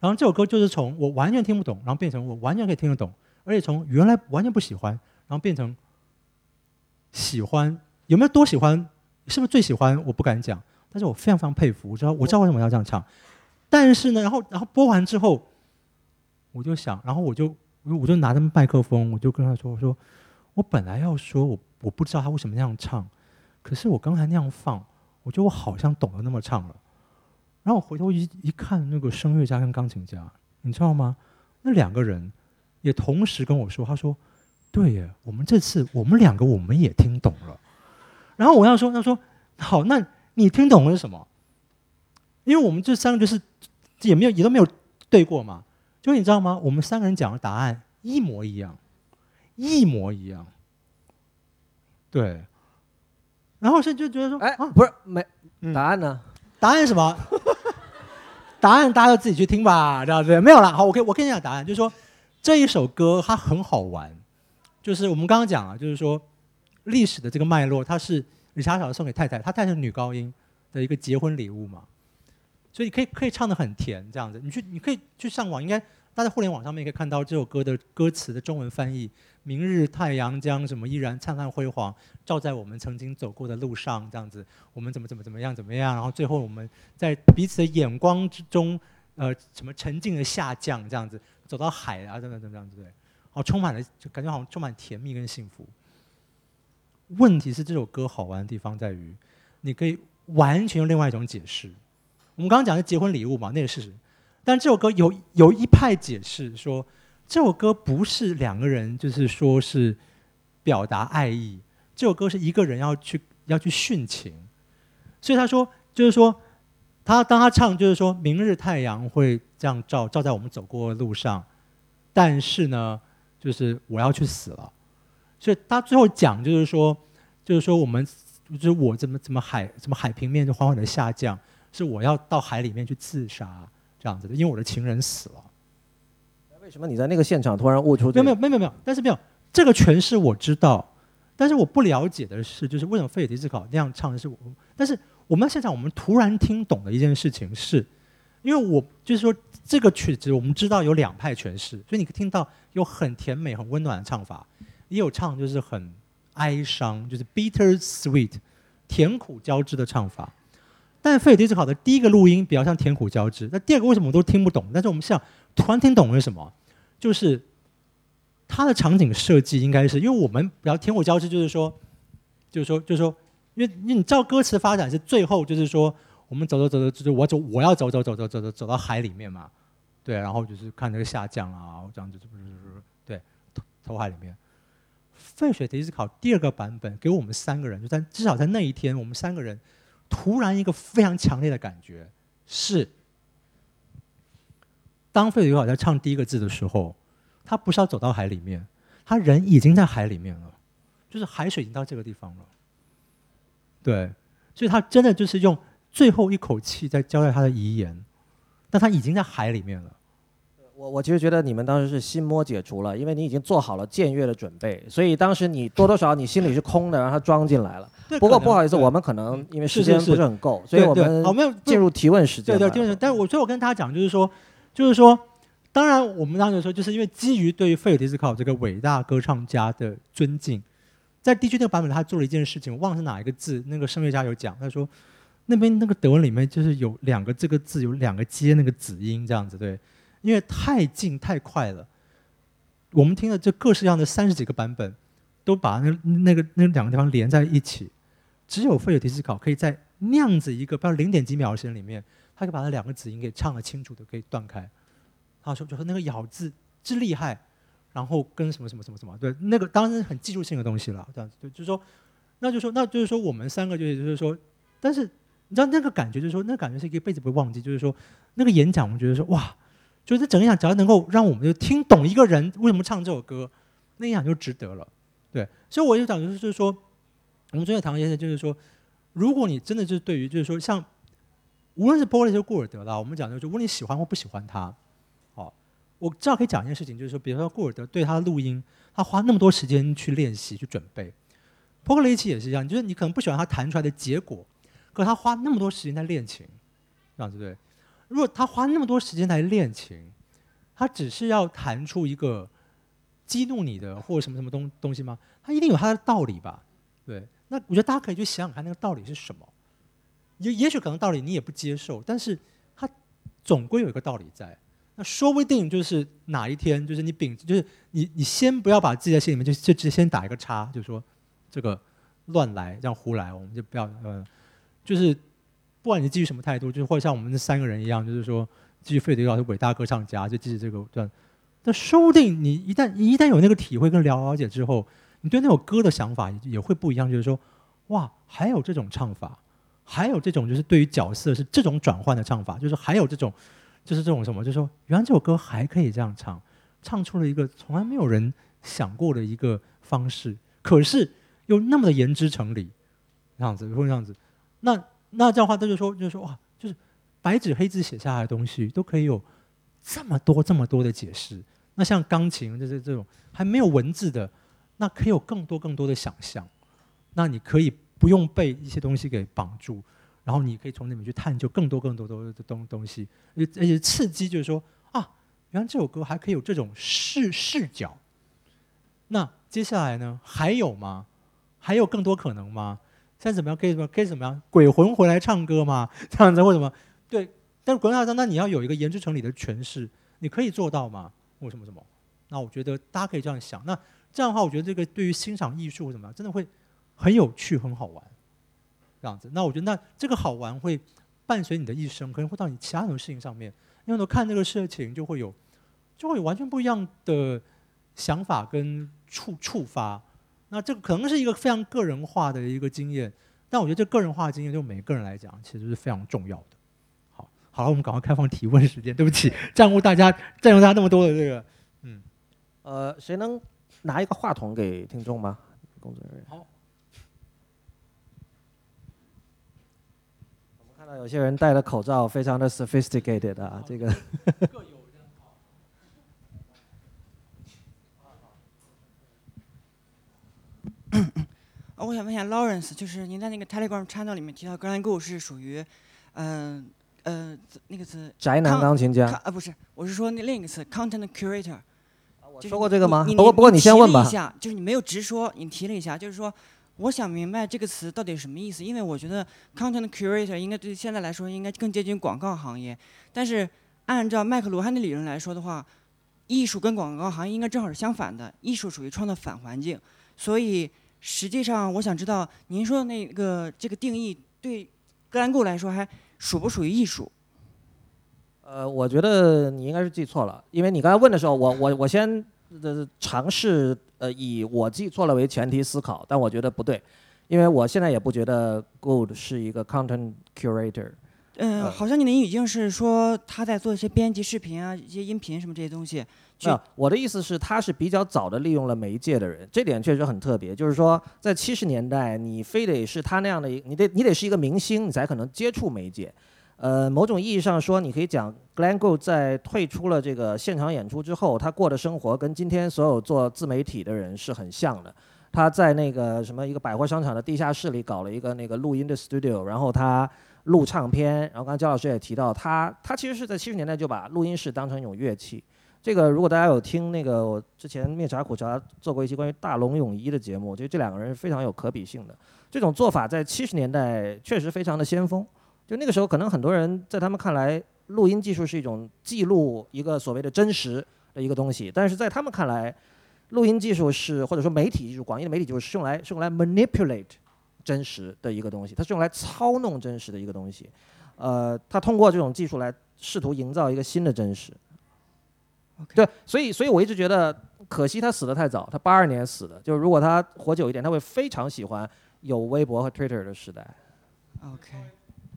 然后这首歌就是从我完全听不懂，然后变成我完全可以听得懂，而且从原来完全不喜欢，然后变成喜欢。有没有多喜欢？是不是最喜欢？我不敢讲，但是我非常非常佩服。我知道，我知道为什么要这样唱。但是呢，然后然后播完之后，我就想，然后我就我就拿着麦克风，我就跟他说：“我说我本来要说我我不知道他为什么那样唱，可是我刚才那样放，我觉得我好像懂得那么唱了。”然后我回头一一看，那个声乐家跟钢琴家，你知道吗？那两个人也同时跟我说：“他说，对耶，我们这次我们两个我们也听懂了。”然后我要说，他说：“好，那你听懂了什么？因为我们这三个就是也没有也都没有对过嘛。就你知道吗？我们三个人讲的答案一模一样，一模一样。对。然后是就觉得说，哎，不是没答案呢？答案是什么？答案大家都自己去听吧，这样子没有了。好，我跟我跟你讲答案，就是说这一首歌它很好玩，就是我们刚刚讲了，就是说。历史的这个脉络，它是李查小送给太太，他太太女高音的一个结婚礼物嘛，所以你可以可以唱的很甜这样子。你去你可以去上网，应该大家互联网上面可以看到这首歌的歌词的中文翻译：明日太阳将什么依然灿烂辉煌，照在我们曾经走过的路上，这样子，我们怎么怎么怎么样怎么样，然后最后我们在彼此的眼光之中，呃，什么沉静的下降，这样子，走到海啊，等等等等，对不对？好，充满了就感觉好像充满甜蜜跟幸福。问题是这首歌好玩的地方在于，你可以完全用另外一种解释。我们刚刚讲的结婚礼物嘛，那个事实。但这首歌有有一派解释说，这首歌不是两个人，就是说是表达爱意。这首歌是一个人要去要去殉情，所以他说就是说，他当他唱就是说明日太阳会这样照照在我们走过的路上，但是呢，就是我要去死了。所以他最后讲就是说，就是说我们就是我怎么怎么海怎么海平面就缓缓的下降，是我要到海里面去自杀这样子的，因为我的情人死了。为什么你在那个现场突然悟出？没有没有没有没有，但是没有这个诠释我知道，但是我不了解的是，就是为什么费尔迪斯考那样唱的是我，但是我们在现场我们突然听懂的一件事情是，因为我就是说这个曲子我们知道有两派诠释，所以你可以听到有很甜美很温暖的唱法。也有唱就是很哀伤，就是 bitter sweet，甜苦交织的唱法。但费迪斯考的第一个录音比较像甜苦交织，那第二个为什么我都听不懂？但是我们像突然听懂了什么？就是它的场景设计应该是，因为我们比较甜苦交织，就是说，就是说，就是说，因为你照歌词发展是最后就是说，我们走走走走，就是我走，我要走走走走走走走到海里面嘛，对，然后就是看那个下降啊，这样子，不是对，投海里面。费雪迪斯考第二个版本给我们三个人，就在至少在那一天，我们三个人突然一个非常强烈的感觉是：当费雪迪考在唱第一个字的时候，他不是要走到海里面，他人已经在海里面了，就是海水已经到这个地方了。对，所以他真的就是用最后一口气在交代他的遗言，但他已经在海里面了。我我其实觉得你们当时是心魔解除了，因为你已经做好了僭越的准备，所以当时你多多少少你心里是空的，让他装进来了。不过不好意思，我们可能因为时间不是很够，所以我们我们进入提问时间。对对，但是我所以我跟大家讲，就是说，就是说，当然我们当时说，就是因为基于对于费尔迪斯考这个伟大歌唱家的尊敬，在地区那个版本他做了一件事情，我忘了是哪一个字，那个声乐家有讲，他说那边那个德文里面就是有两个这个字有两个接那个子音这样子，对。因为太近太快了，我们听了这各式样的三十几个版本，都把那那个那两个地方连在一起，只有费尔迪斯考可以在那样子一个不知道零点几秒的时间里面，他可以把那两个子音给唱得清楚的可以断开。他说就说那个咬字之厉害，然后跟什么什么什么什么，对，那个当然很技术性的东西了，这样子就就是说，那就说那就是说我们三个就是就是说，但是你知道那个感觉就是说那个感觉是一辈子不会忘记，就是说那个演讲我们觉得说哇。就是整个演讲，只要能够让我们就听懂一个人为什么唱这首歌，那演讲就值得了。对，所以我就讲就是说，我们昨天谈一些，就是说，如果你真的就是对于就是说，像无论是波利是顾尔德啦，我们讲的就是，无论你喜欢或不喜欢他，好，我知道可以讲一件事情，就是说，比如说顾尔德对他的录音，他花那么多时间去练习去准备，波克雷奇也是一样，就是你可能不喜欢他弹出来的结果，可他花那么多时间在练琴，这样子对。如果他花那么多时间来练琴，他只是要弹出一个激怒你的或者什么什么东东西吗？他一定有他的道理吧？对，那我觉得大家可以去想想看，那个道理是什么。也也许可能道理你也不接受，但是他总归有一个道理在。那说不定就是哪一天，就是你秉，就是你你先不要把自己在心里面就就直接先打一个叉，就说这个乱来这样胡来，我们就不要呃，就是不管你基于什么态度，就是或者像我们这三个人一样，就是说基于费德勒是伟大歌唱家，就基于这个段。但说不定你一旦一旦有那个体会跟了解之后，你对那首歌的想法也会不一样，就是说哇，还有这种唱法。还有这种就是对于角色是这种转换的唱法，就是还有这种，就是这种什么，就是说原来这首歌还可以这样唱，唱出了一个从来没有人想过的一个方式，可是又那么的言之成理，这样子，会这样子，那那这样的话，他就说，就是说哇，就是白纸黑字写下来的东西都可以有这么多这么多的解释。那像钢琴就是这种还没有文字的，那可以有更多更多的想象。那你可以。不用被一些东西给绑住，然后你可以从里面去探究更多更多的东东西，而且刺激就是说啊，原来这首歌还可以有这种视视角。那接下来呢？还有吗？还有更多可能吗？现在怎么样？可以怎么？可以怎么样？鬼魂回来唱歌吗？这样子或什么？对，但是鬼魂唱，那你要有一个言之成理的诠释，你可以做到吗？为什么什么？那我觉得大家可以这样想。那这样的话，我觉得这个对于欣赏艺术怎么样，真的会。很有趣，很好玩，这样子。那我觉得，那这个好玩会伴随你的一生，可能会到你其他很多事情上面。因为我看这个事情，就会有，就会有完全不一样的想法跟触触发。那这个可能是一个非常个人化的一个经验，但我觉得这个人化的经验，对每个人来讲，其实是非常重要的。好，好了，我们赶快开放提问时间。对不起，占用大家占用大家那么多的这个，嗯，呃，谁能拿一个话筒给听众吗？工作人员。好。我们看到有些人戴的口罩非常的 sophisticated 啊，这个。啊，我想问一下 Lawrence，就是您在那个 Telegram channel 里面提到 Glenn Gould 是属于，嗯呃那个词。宅男钢琴家。啊不是，我是说那另一个词 content curator。我说过这个吗？不过不过你先问吧。就是你没有直说，你提了一下，就是说。我想明白这个词到底什么意思，因为我觉得 content curator 应该对现在来说应该更接近广告行业，但是按照麦克卢汉的理论来说的话，艺术跟广告行业应该正好是相反的，艺术属于创造反环境，所以实际上我想知道您说的那个这个定义对格兰固来说还属不属于艺术？呃，我觉得你应该是记错了，因为你刚才问的时候，我我我先呃尝试。呃，以我记错了为前提思考，但我觉得不对，因为我现在也不觉得 Good 是一个 content curator。嗯，好像你的语境是说他在做一些编辑视频啊，一些音频什么这些东西。啊，我的意思是他是比较早的利用了媒介的人，这点确实很特别。就是说，在七十年代，你非得是他那样的一，你得你得是一个明星，你才可能接触媒介。呃，某种意义上说，你可以讲，Glenn Gould 在退出了这个现场演出之后，他过的生活跟今天所有做自媒体的人是很像的。他在那个什么一个百货商场的地下室里搞了一个那个录音的 studio，然后他录唱片。然后刚刚焦老师也提到，他他其实是在七十年代就把录音室当成一种乐器。这个如果大家有听那个我之前灭茶苦茶做过一期关于大龙泳衣的节目，就这两个人是非常有可比性的。这种做法在七十年代确实非常的先锋。就那个时候，可能很多人在他们看来，录音技术是一种记录一个所谓的真实的一个东西，但是在他们看来，录音技术是或者说媒体技术，广义的媒体技术是用来是用来 manipulate 真实的一个东西，它是用来操弄真实的一个东西。呃，他通过这种技术来试图营造一个新的真实。对，所以所以我一直觉得，可惜他死得太早，他八二年死的。就是如果他活久一点，他会非常喜欢有微博和 Twitter 的时代。OK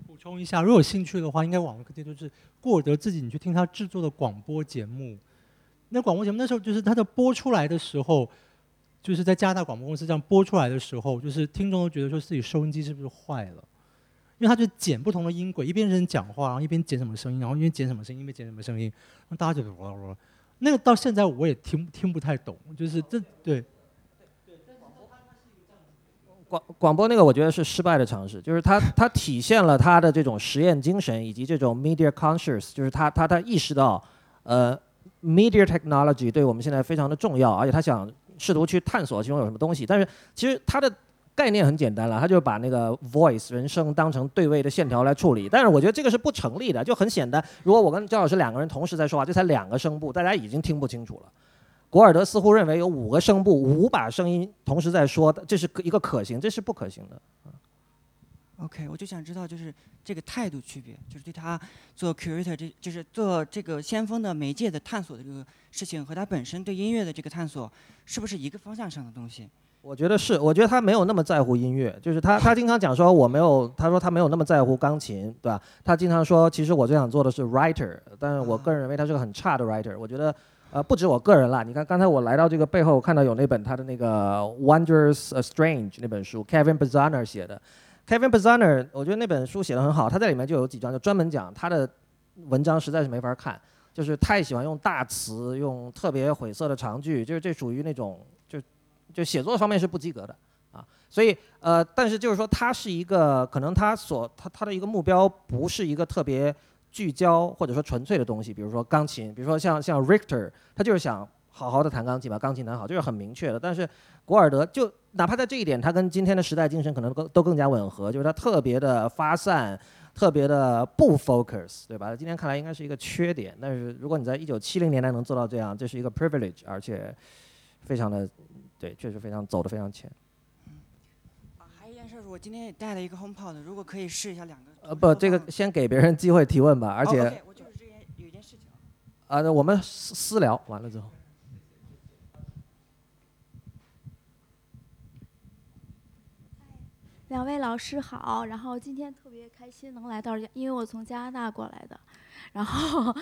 补。充一下，如果有兴趣的话，应该网络课题就是过得自己，你去听他制作的广播节目。那广播节目那时候就是他的播出来的时候，就是在加拿大广播公司这样播出来的时候，就是听众都觉得说自己收音机是不是坏了，因为他就剪不同的音轨，一边人讲话，然后一边剪什么声音，然后一边剪什么声音，一边剪什么声音，那大家就哇哇，那个到现在我也听听不太懂，就是这对。对广广播那个我觉得是失败的尝试，就是它它体现了他的这种实验精神以及这种 media conscious，就是他他他意识到，呃，media technology 对我们现在非常的重要，而且他想试图去探索其中有什么东西，但是其实他的概念很简单了，他就把那个 voice 人声当成对位的线条来处理，但是我觉得这个是不成立的，就很简单，如果我跟焦老师两个人同时在说话，这才两个声部，大家已经听不清楚了。古尔德似乎认为有五个声部，五把声音同时在说，这是一个可行，这是不可行的。OK，我就想知道，就是这个态度区别，就是对他做 curator 这，就是做这个先锋的媒介的探索的这个事情，和他本身对音乐的这个探索，是不是一个方向上的东西？我觉得是，我觉得他没有那么在乎音乐，就是他他经常讲说我没有，他说他没有那么在乎钢琴，对吧？他经常说其实我最想做的是 writer，但是我个人认为他是个很差的 writer。我觉得呃不止我个人啦，你看刚才我来到这个背后我看到有那本他的那个 Wonders Strange 那本书，Kevin Bazana 写的。Kevin Bazaner，我觉得那本书写的很好，他在里面就有几章就专门讲他的文章实在是没法看，就是太喜欢用大词，用特别晦涩的长句，就是这属于那种就就写作方面是不及格的啊。所以呃，但是就是说他是一个可能他所他他的一个目标不是一个特别聚焦或者说纯粹的东西，比如说钢琴，比如说像像 Richter，他就是想好好的弹钢琴，把钢琴弹好，这是很明确的。但是古尔德就哪怕在这一点，他跟今天的时代精神可能更都更加吻合，就是他特别的发散，特别的不 focus，对吧？今天看来应该是一个缺点，但是如果你在一九七零年代能做到这样，这是一个 privilege，而且非常的对，确实非常走得非常前。啊，还有一件事，我今天也带了一个 HomePod，如果可以试一下两个。呃，不，这个先给别人机会提问吧，而哦且我就是这件有一件事情啊。啊、那我们私私聊完了之后。两位老师好，然后今天特别开心能来到，因为我从加拿大过来的，然后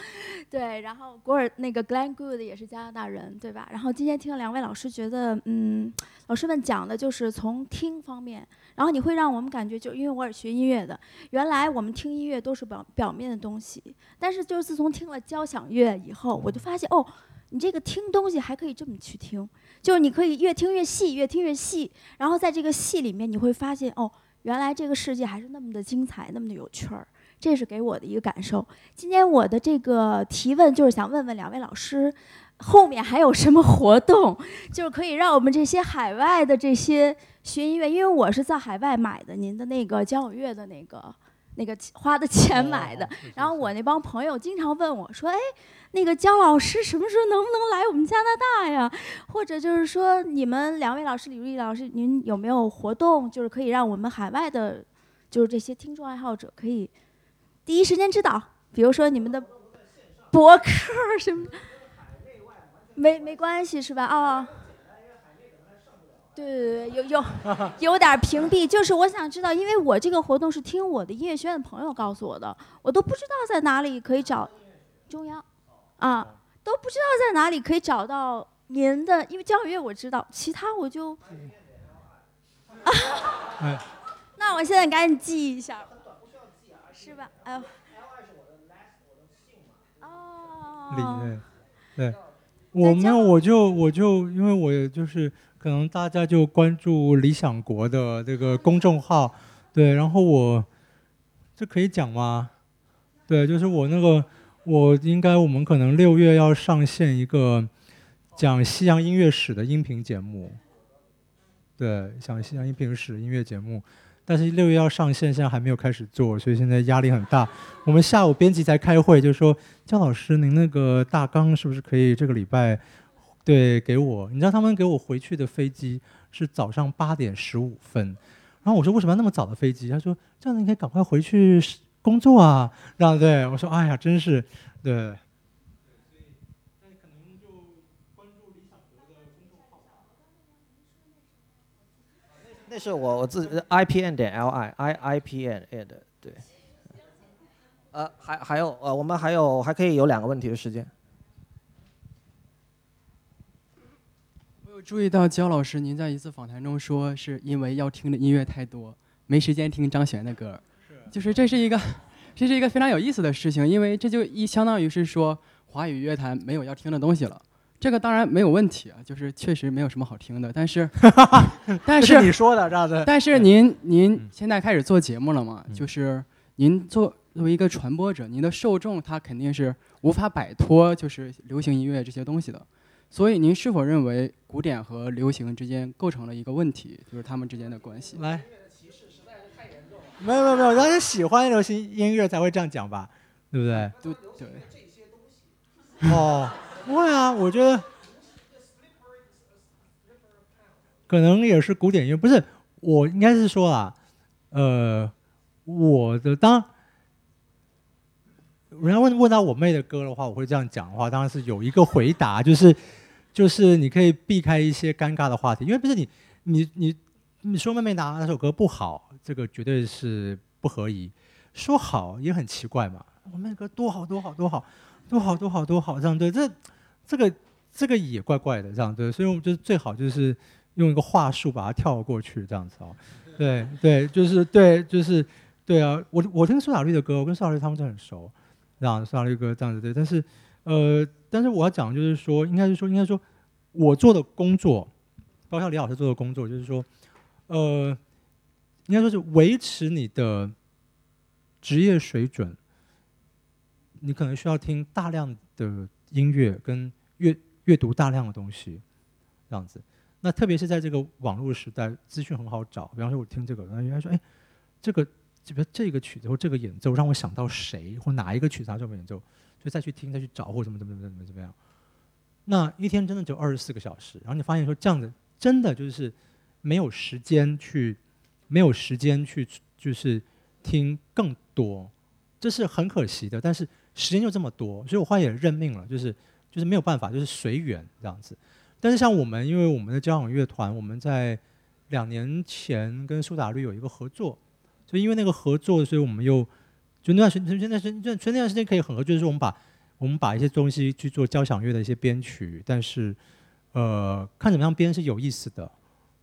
对，然后古尔那个 Glenn Good 也是加拿大人，对吧？然后今天听了两位老师，觉得嗯，老师们讲的就是从听方面，然后你会让我们感觉就因为我是学音乐的，原来我们听音乐都是表表面的东西，但是就是自从听了交响乐以后，我就发现哦，你这个听东西还可以这么去听。就是你可以越听越细，越听越细，然后在这个戏里面，你会发现哦，原来这个世界还是那么的精彩，那么的有趣儿。这是给我的一个感受。今天我的这个提问就是想问问两位老师，后面还有什么活动，就是可以让我们这些海外的这些学音乐，因为我是在海外买的您的那个交响乐的那个那个花的钱买的，然后我那帮朋友经常问我说：“哎，那个姜老师什么时候能不能来我们加拿大呀？或者就是说，你们两位老师，李如意老师，您有没有活动，就是可以让我们海外的，就是这些听众爱好者可以第一时间知道？比如说你们的博客什么的，没没关系是吧？啊、对对对，有有 有点屏蔽，就是我想知道，因为我这个活动是听我的音乐学院的朋友告诉我的，我都不知道在哪里可以找中央啊，都不知道在哪里可以找到您的，因为交响乐我知道，其他我就，哎。那我现在赶紧记一下吧，是吧？哎呦，理哦，对对，我没有，我就我就因为我也就是可能大家就关注理想国的这个公众号，对，然后我这可以讲吗？对，就是我那个我应该我们可能六月要上线一个讲西洋音乐史的音频节目，对，讲西洋音频史音乐节目。但是六月要上线，现在还没有开始做，所以现在压力很大。我们下午编辑才开会，就说姜老师，您那个大纲是不是可以这个礼拜对给我？你知道他们给我回去的飞机是早上八点十五分，然后我说为什么要那么早的飞机？他说这样你可以赶快回去工作啊。让对我说哎呀，真是对。那是我我自己 IPN 点 LI I IPN 的对。呃，还还有呃，我们还有还可以有两个问题的时间。我有注意到焦老师，您在一次访谈中说，是因为要听的音乐太多，没时间听张悬的歌。就是这是一个，这是一个非常有意思的事情，因为这就一相当于是说华语乐坛没有要听的东西了。这个当然没有问题啊，就是确实没有什么好听的，但是 但是是你说的这样子。但是您您嗯现在开始做节目了嘛？嗯就是您做作为一个传播者，您的受众他肯定是无法摆脱就是流行音乐这些东西的。所以您是否认为古典和流行之间构成了一个问题，就是他们之间的关系？来，没有没有没有，大家喜欢流行音乐才会这样讲吧，对不对？对对，哦，不会啊，我觉得可能也是古典音乐，不是我应该是说啊，呃，我的当人家问问到我妹的歌的话，我会这样讲的话，当然是有一个回答，就是就是你可以避开一些尴尬的话题，因为不是你你你你说妹妹拿哪首歌不好，这个绝对是不合宜，说好也很奇怪嘛，我们的歌多好多好多好。多好多好多好，这样对，这这个这个也怪怪的，这样对，所以我们就是最好就是用一个话术把它跳过去，这样子哦。对对，就是对，就是对啊。我我听苏打绿的歌，我跟苏打绿他们都很熟，让苏打绿歌这样子对。但是呃，但是我要讲的就是说，应该是说，应该说，我做的工作，包括李老师做的工作，就是说，呃，应该说是维持你的职业水准。你可能需要听大量的音乐跟阅阅读大量的东西，这样子。那特别是在这个网络时代，资讯很好找。比方说，我听这个，然后人家说：“哎，这个这个这个曲子或这个演奏让我想到谁，或哪一个曲子他这么演奏，就再去听、再去找，或怎么怎么怎么怎么怎么样。”那一天真的就二十四个小时，然后你发现说这样子真的就是没有时间去，没有时间去就是听更多，这是很可惜的。但是时间就这么多，所以我后来也认命了，就是就是没有办法，就是随缘这样子。但是像我们，因为我们的交响乐团，我们在两年前跟苏打绿有一个合作，就因为那个合作，所以我们又就那段时间，就那段时间，那那段时间可以很合，就是我们把我们把一些东西去做交响乐的一些编曲，但是呃，看怎么样编是有意思的，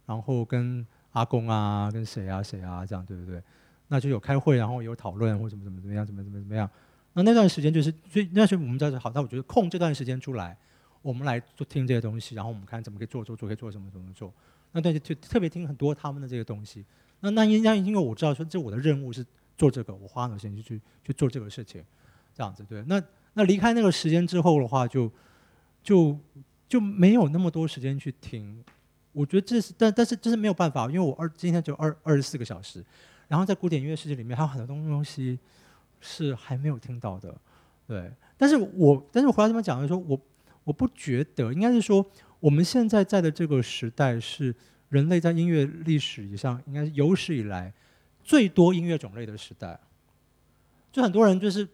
然后跟阿公啊，跟谁啊谁啊这样，对不对？那就有开会，然后有讨论或怎么怎么怎么样，怎么怎么怎么样。那那段时间就是，所以那段时间我们在这好，那我觉得空这段时间出来，我们来做听这些东西，然后我们看怎么可以做做做，可以做什么怎么做。那对就特别听很多他们的这个东西。那那因因为我知道说，这我的任务是做这个，我花很多时间去去做这个事情，这样子对。那那离开那个时间之后的话，就就就没有那么多时间去听。我觉得这是，但但是这是没有办法，因为我二今天只有二二十四个小时，然后在古典音乐世界里面还有很多东东西是还没有听到的，对。但是我但是我回来这么讲的时候，我我不觉得，应该是说我们现在在的这个时代是人类在音乐历史以上应该是有史以来最多音乐种类的时代。就很多人就是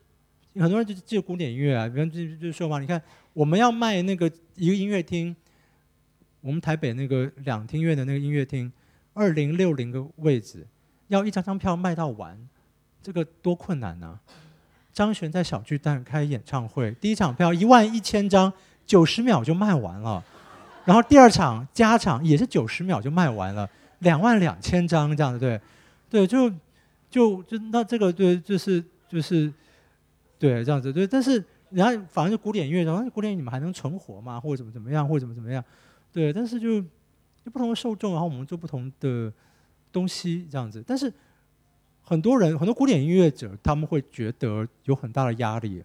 很多人就记得古典音乐啊，比如就就说嘛，你看我们要卖那个一个音乐厅，我们台北那个两厅院的那个音乐厅，二零六零个位置，要一张张票卖到完，这个多困难呐、张悬在小巨蛋开演唱会，第一场票一万一千张，九十秒就卖完了，然后第二场加场也是九十秒就卖完了，两万两千张这样子，对，对，就就就那这个对，就是就是对这样子对，但是然后反正就古典音乐，然后古典音乐你们还能存活吗？或者怎么怎么样，或者怎么怎么样？对，但是就就不同的受众，然后我们做不同的东西这样子，但是很多人很多古典音乐者他们会觉得有很大的压力，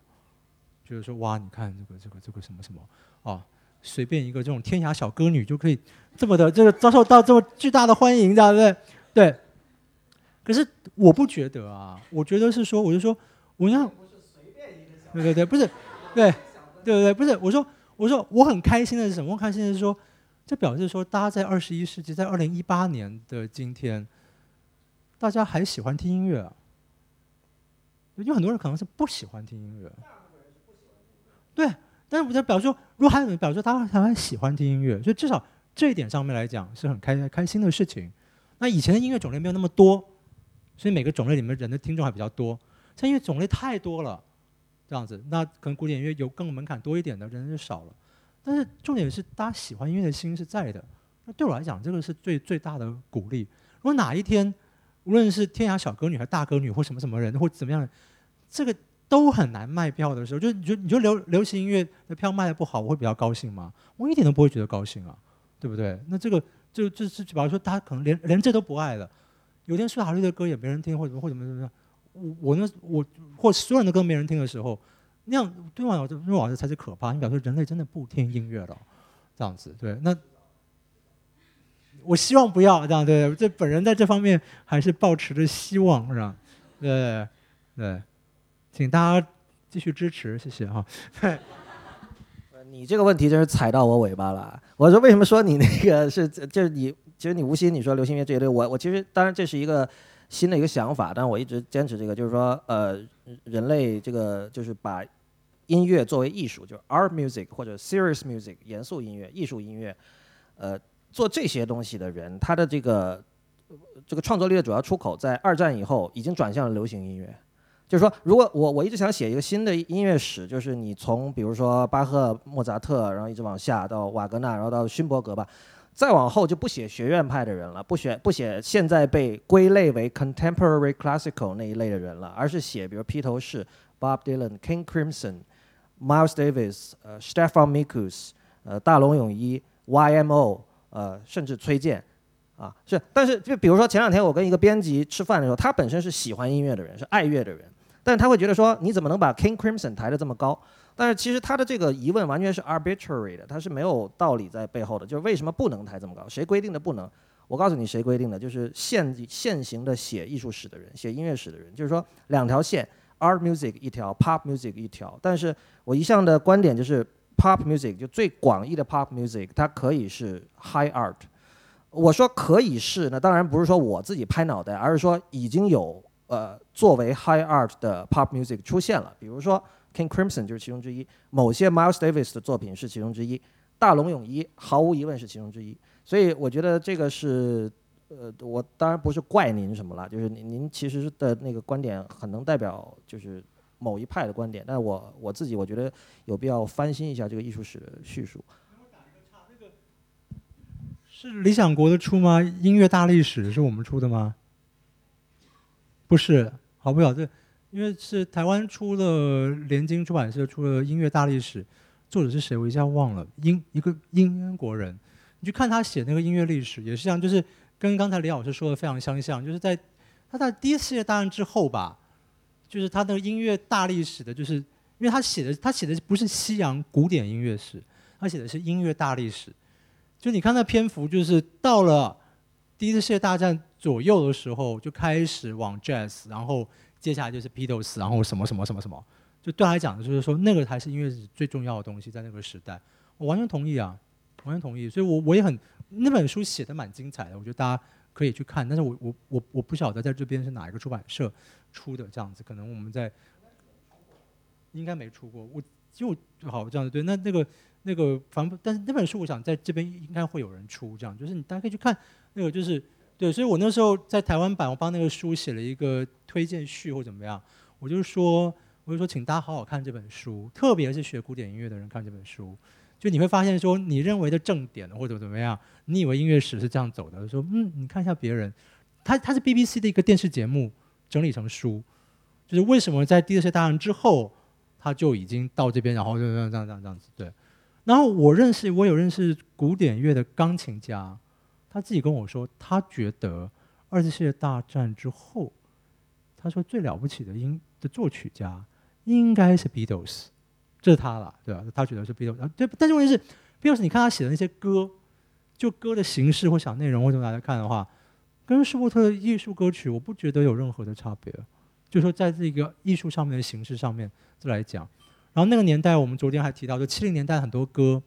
就是说哇，你看这个这个这个什么什么啊，随便一个这种天涯小歌女就可以这么的这个遭受到这么巨大的欢迎，对不对？对。可是我不觉得啊，我觉得是说，我就说，我要，对对对，不是，对对对，不是，我说我说我很开心的是什么？我很开心的是说，这表示说，大家在二十一世纪，在二零一八年的今天，大家还喜欢听音乐啊。有很多人可能是不喜欢听音乐，对，但是我在表示说，如果还有人表示说大家还还喜欢听音乐，所以至少这一点上面来讲是很开开心的事情。那以前的音乐种类没有那么多，所以每个种类里面人的听众还比较多。现在因为种类太多了，这样子，那可能古典音乐有更门槛多一点的人就少了。但是重点是大家喜欢音乐的心是在的。那对我来讲，这个是最最大的鼓励。如果哪一天，无论是天涯小歌女还是大歌女或什么什么人或怎么样，这个都很难卖票的时候，就你觉你觉得流流行音乐的票卖的不好，我会比较高兴吗？我一点都不会觉得高兴啊，对不对？那这个就就是比方说，他可能连连这都不爱了，有天苏打绿的歌也没人听，或者或者怎么怎么样，我我那我或所有人的歌没人听的时候，那样对我来说，对我来说才是可怕。你表示人类真的不听音乐了，这样子对？那我希望不要这样，对这本人在这方面还是抱持着希望，是吧？对对，请大家继续支持，谢谢哈。你这个问题真是踩到我尾巴了。我说为什么说你那个是就是你其实你无心你说流行音乐这一类，我我其实当然这是一个新的一个想法，但我一直坚持这个，就是说呃人类这个就是把音乐作为艺术，就是 art music 或者 serious music 严肃音乐、艺术音乐，呃做这些东西的人，他的这个这个创作力的主要出口在二战以后已经转向了流行音乐。就是说，如果我我一直想写一个新的音乐史，就是你从比如说巴赫、莫扎特，然后一直往下到瓦格纳，然后到勋伯格吧，再往后就不写学院派的人了，不写不写现在被归类为 contemporary classical 那一类的人了，而是写比如披头士、Bob Dylan、King Crimson、Miles Davis、呃 Stefan Mikus、呃大龙泳衣、YMO、呃甚至崔健。啊，是，但是就比如说前两天我跟一个编辑吃饭的时候，他本身是喜欢音乐的人，是爱乐的人。但他会觉得说，你怎么能把 King Crimson 抬得这么高？但是其实他的这个疑问完全是 arbitrary 的，他是没有道理在背后的。就是为什么不能抬这么高？谁规定的不能？我告诉你，谁规定的？就是现现行的写艺术史的人，写音乐史的人，就是说两条线，art music 一条，pop music 一条。但是我一向的观点就是，pop music 就最广义的 pop music，它可以是 high art。我说可以是，那当然不是说我自己拍脑袋，而是说已经有。呃，作为 high art 的 pop music 出现了，比如说 King Crimson 就是其中之一，某些 Miles Davis 的作品是其中之一，大龙泳衣毫无疑问是其中之一。所以我觉得这个是，呃，我当然不是怪您什么了，就是您您其实的那个观点很能代表就是某一派的观点，但我我自己我觉得有必要翻新一下这个艺术史的叙述。是理想国的出吗？音乐大历史是我们出的吗？不是，好不了，这因为是台湾出了联经出版社出了音乐大历史，作者是谁我一下忘了，英一个英国人，你去看他写那个音乐历史，也是像就是跟刚才李老师说的非常相像，就是在他在第一次世界大战之后吧，就是他的音乐大历史的，就是因为他写的他写的不是西洋古典音乐史，他写的是音乐大历史，就你看那篇幅，就是到了第一次世界大战。左右的时候就开始往 jazz，然后接下来就是 Beatles，然后什么什么什么什么，就对他来讲就是说那个才是音乐最重要的东西，在那个时代，我完全同意啊，完全同意。所以我我也很那本书写的蛮精彩的，我觉得大家可以去看。但是我我我我不晓得在这边是哪一个出版社出的这样子，可能我们在应该没出过，我就好这样子对。那那个那个反正但是那本书我想在这边应该会有人出，这样就是你大家可以去看那个就是。对，所以我那时候在台湾版，我帮那个书写了一个推荐序或怎么样，我就说，我就说，请大家好好看这本书，特别是学古典音乐的人看这本书，就你会发现说，你认为的正点或者怎么样，你以为音乐史是这样走的，说，嗯，你看一下别人，他他是 BBC 的一个电视节目整理成书，就是为什么在第二次大战之后，他就已经到这边，然后就这样这样这样这样子，对，然后我认识，我有认识古典乐的钢琴家。他自己跟我说，他觉得二次世界大战之后，他说最了不起的音的作曲家应该是 Beatles，这是他了，对吧？他觉得是 Beatles，对。但是问题是，Beatles，你看他写的那些歌，就歌的形式或小内容，或者来看的话，跟舒伯特的艺术歌曲，我不觉得有任何的差别。就说在这个艺术上面的形式上面再来讲，然后那个年代，我们昨天还提到，就七零年代很多歌，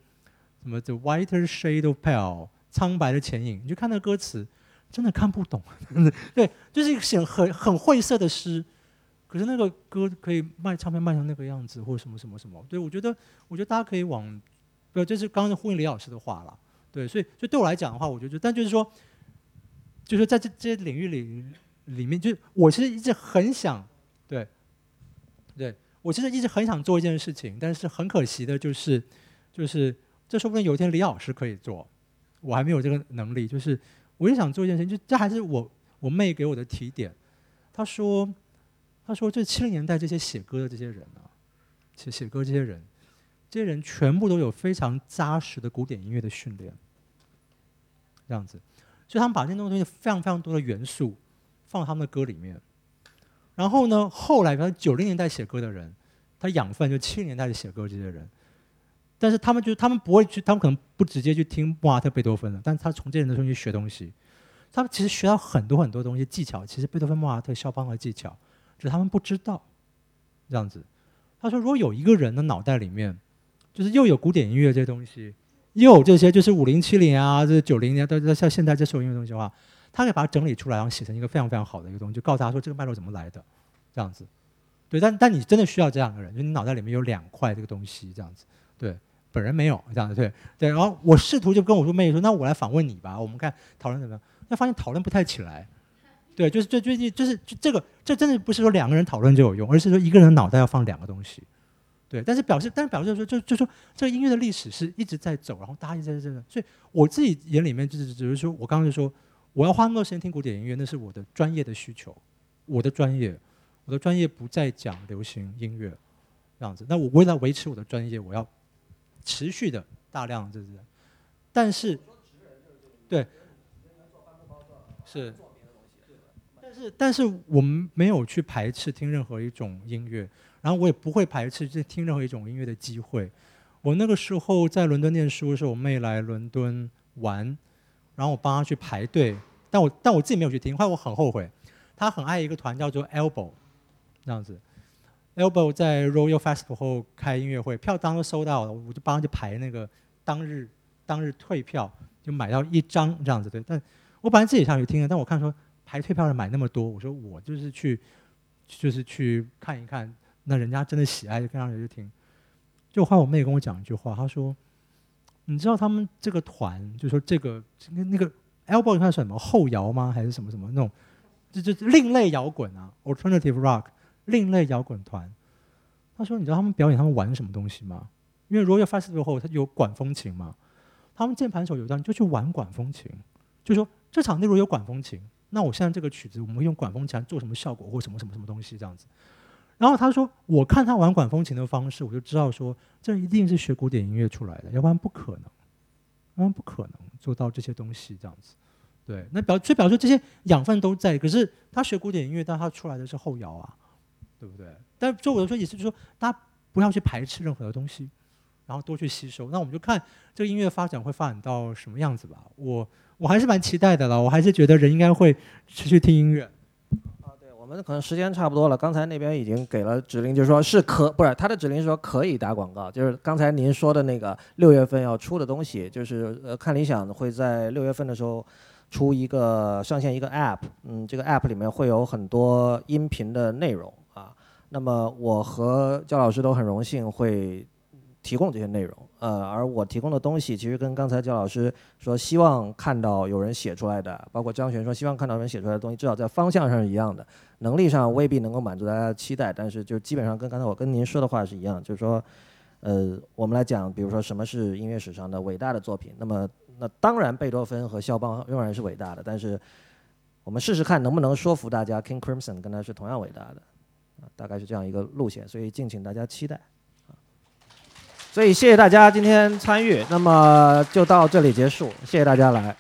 什么 The Whiter Shade of Pale。苍白的前影，你就看那歌词，真的看不懂。对，就是一个写很很晦涩的诗，可是那个歌可以卖唱片卖成那个样子，或者什么什么什么。对我觉得，我觉得大家可以往，对，这是刚刚呼应李老师的话了。对，所以，就对我来讲的话，我觉得，但就是说，就是在这这些领域里里面，就是我其实一直很想，对，对我其实一直很想做一件事情，但是很可惜的就是，就是这说不定有一天李老师可以做。我还没有这个能力，就是我也想做一件事情，就这还是我我妹给我的提点。她说，她说，这七零年代这些写歌的这些人啊，写写歌这些人，这些人全部都有非常扎实的古典音乐的训练，这样子，所以他们把这些东西非常非常多的元素放他们的歌里面。然后呢，后来比如九零年代写歌的人，他养分就七零年代的写歌这些人，但是他们就他们不会去，他们可能不直接去听莫扎特、贝多芬的，但是他从这些人的东西学东西，他们其实学到很多很多东西技巧，其实贝多芬、莫扎特、肖邦的技巧。只是他们不知道，这样子。他说，如果有一个人的脑袋里面，就是又有古典音乐这些东西，又有这些就是五零七零啊，这九零年到像现在这所有音乐东西的话，他可以把它整理出来，然后写成一个非常非常好的一个东西，就告诉他说这个脉络怎么来的，这样子。对，但但你真的需要这样的人，就你脑袋里面有两块这个东西，这样子。对，本人没有这样子。对对，然后我试图就跟我说妹说，那我来访问你吧，我们看讨论怎么样。那发现讨论不太起来。对，就是最最近就是这个，这真的不是说两个人讨论就有用，而是说一个人脑袋要放两个东西。对，但是表示，但是表示说，就就说这个音乐的历史是一直在走，然后大家一直在这个，所以我自己眼里面就是只是说，我刚刚就说，我要花那么多时间听古典音乐，那是我的专业的需求，我的专业，我的专业不再讲流行音乐这样子。那我为了维持我的专业，我要持续的大量就是，但是，对，是。是，但是我们没有去排斥听任何一种音乐，然后我也不会排斥去听任何一种音乐的机会。我那个时候在伦敦念书的时候，我妹来伦敦玩，然后我帮她去排队，但我但我自己没有去听，后来我很后悔。她很爱一个团叫做 Elbow，这样子，Elbow 在 Royal Festival 后开音乐会，票当时收到了，我就帮她去排那个当日当日退票，就买到一张这样子对。但我本来自己想去听的，但我看说。排退票的买那么多，我说我就是去，就是去看一看，那人家真的喜爱就跟上去听。就后来我妹跟我讲一句话，她说：“你知道他们这个团，就说这个那那个 Elbow 算什么后摇吗？还是什么什么那种？就就另类摇滚啊，Alternative Rock，另类摇滚团。”他说：“你知道他们表演他们玩什么东西吗？因为 Royal Festival 后，他有管风琴嘛，他们键盘手有张就去玩管风琴，就说这场例如有管风琴。”那我现在这个曲子，我们用管风琴来做什么效果，或什么什么什么东西这样子。然后他说，我看他玩管风琴的方式，我就知道说，这一定是学古典音乐出来的，要不然不可能，要不然不可能做到这些东西这样子。对，那表就表示这些养分都在，可是他学古典音乐，但他出来的是后摇啊，对不对？但就我的说意思就是说，大家不要去排斥任何的东西，然后多去吸收。那我们就看这个音乐发展会发展到什么样子吧。我。我还是蛮期待的了，我还是觉得人应该会持续听音乐。啊，对，我们可能时间差不多了。刚才那边已经给了指令，就是说是可不是他的指令是说可以打广告，就是刚才您说的那个六月份要出的东西，就是呃看理想会在六月份的时候出一个上线一个 App，嗯，这个 App 里面会有很多音频的内容。那么我和焦老师都很荣幸会提供这些内容。呃，而我提供的东西其实跟刚才焦老师说希望看到有人写出来的，包括张璇说希望看到有人写出来的东西，至少在方向上是一样的，能力上未必能够满足大家的期待，但是就基本上跟刚才我跟您说的话是一样，就是说，呃，我们来讲，比如说什么是音乐史上的伟大的作品，那么那当然贝多芬和肖邦仍然是伟大的，但是我们试试看能不能说服大家，King Crimson 跟他是同样伟大的，大概是这样一个路线，所以敬请大家期待。所以谢谢大家今天参与，那么就到这里结束，谢谢大家来。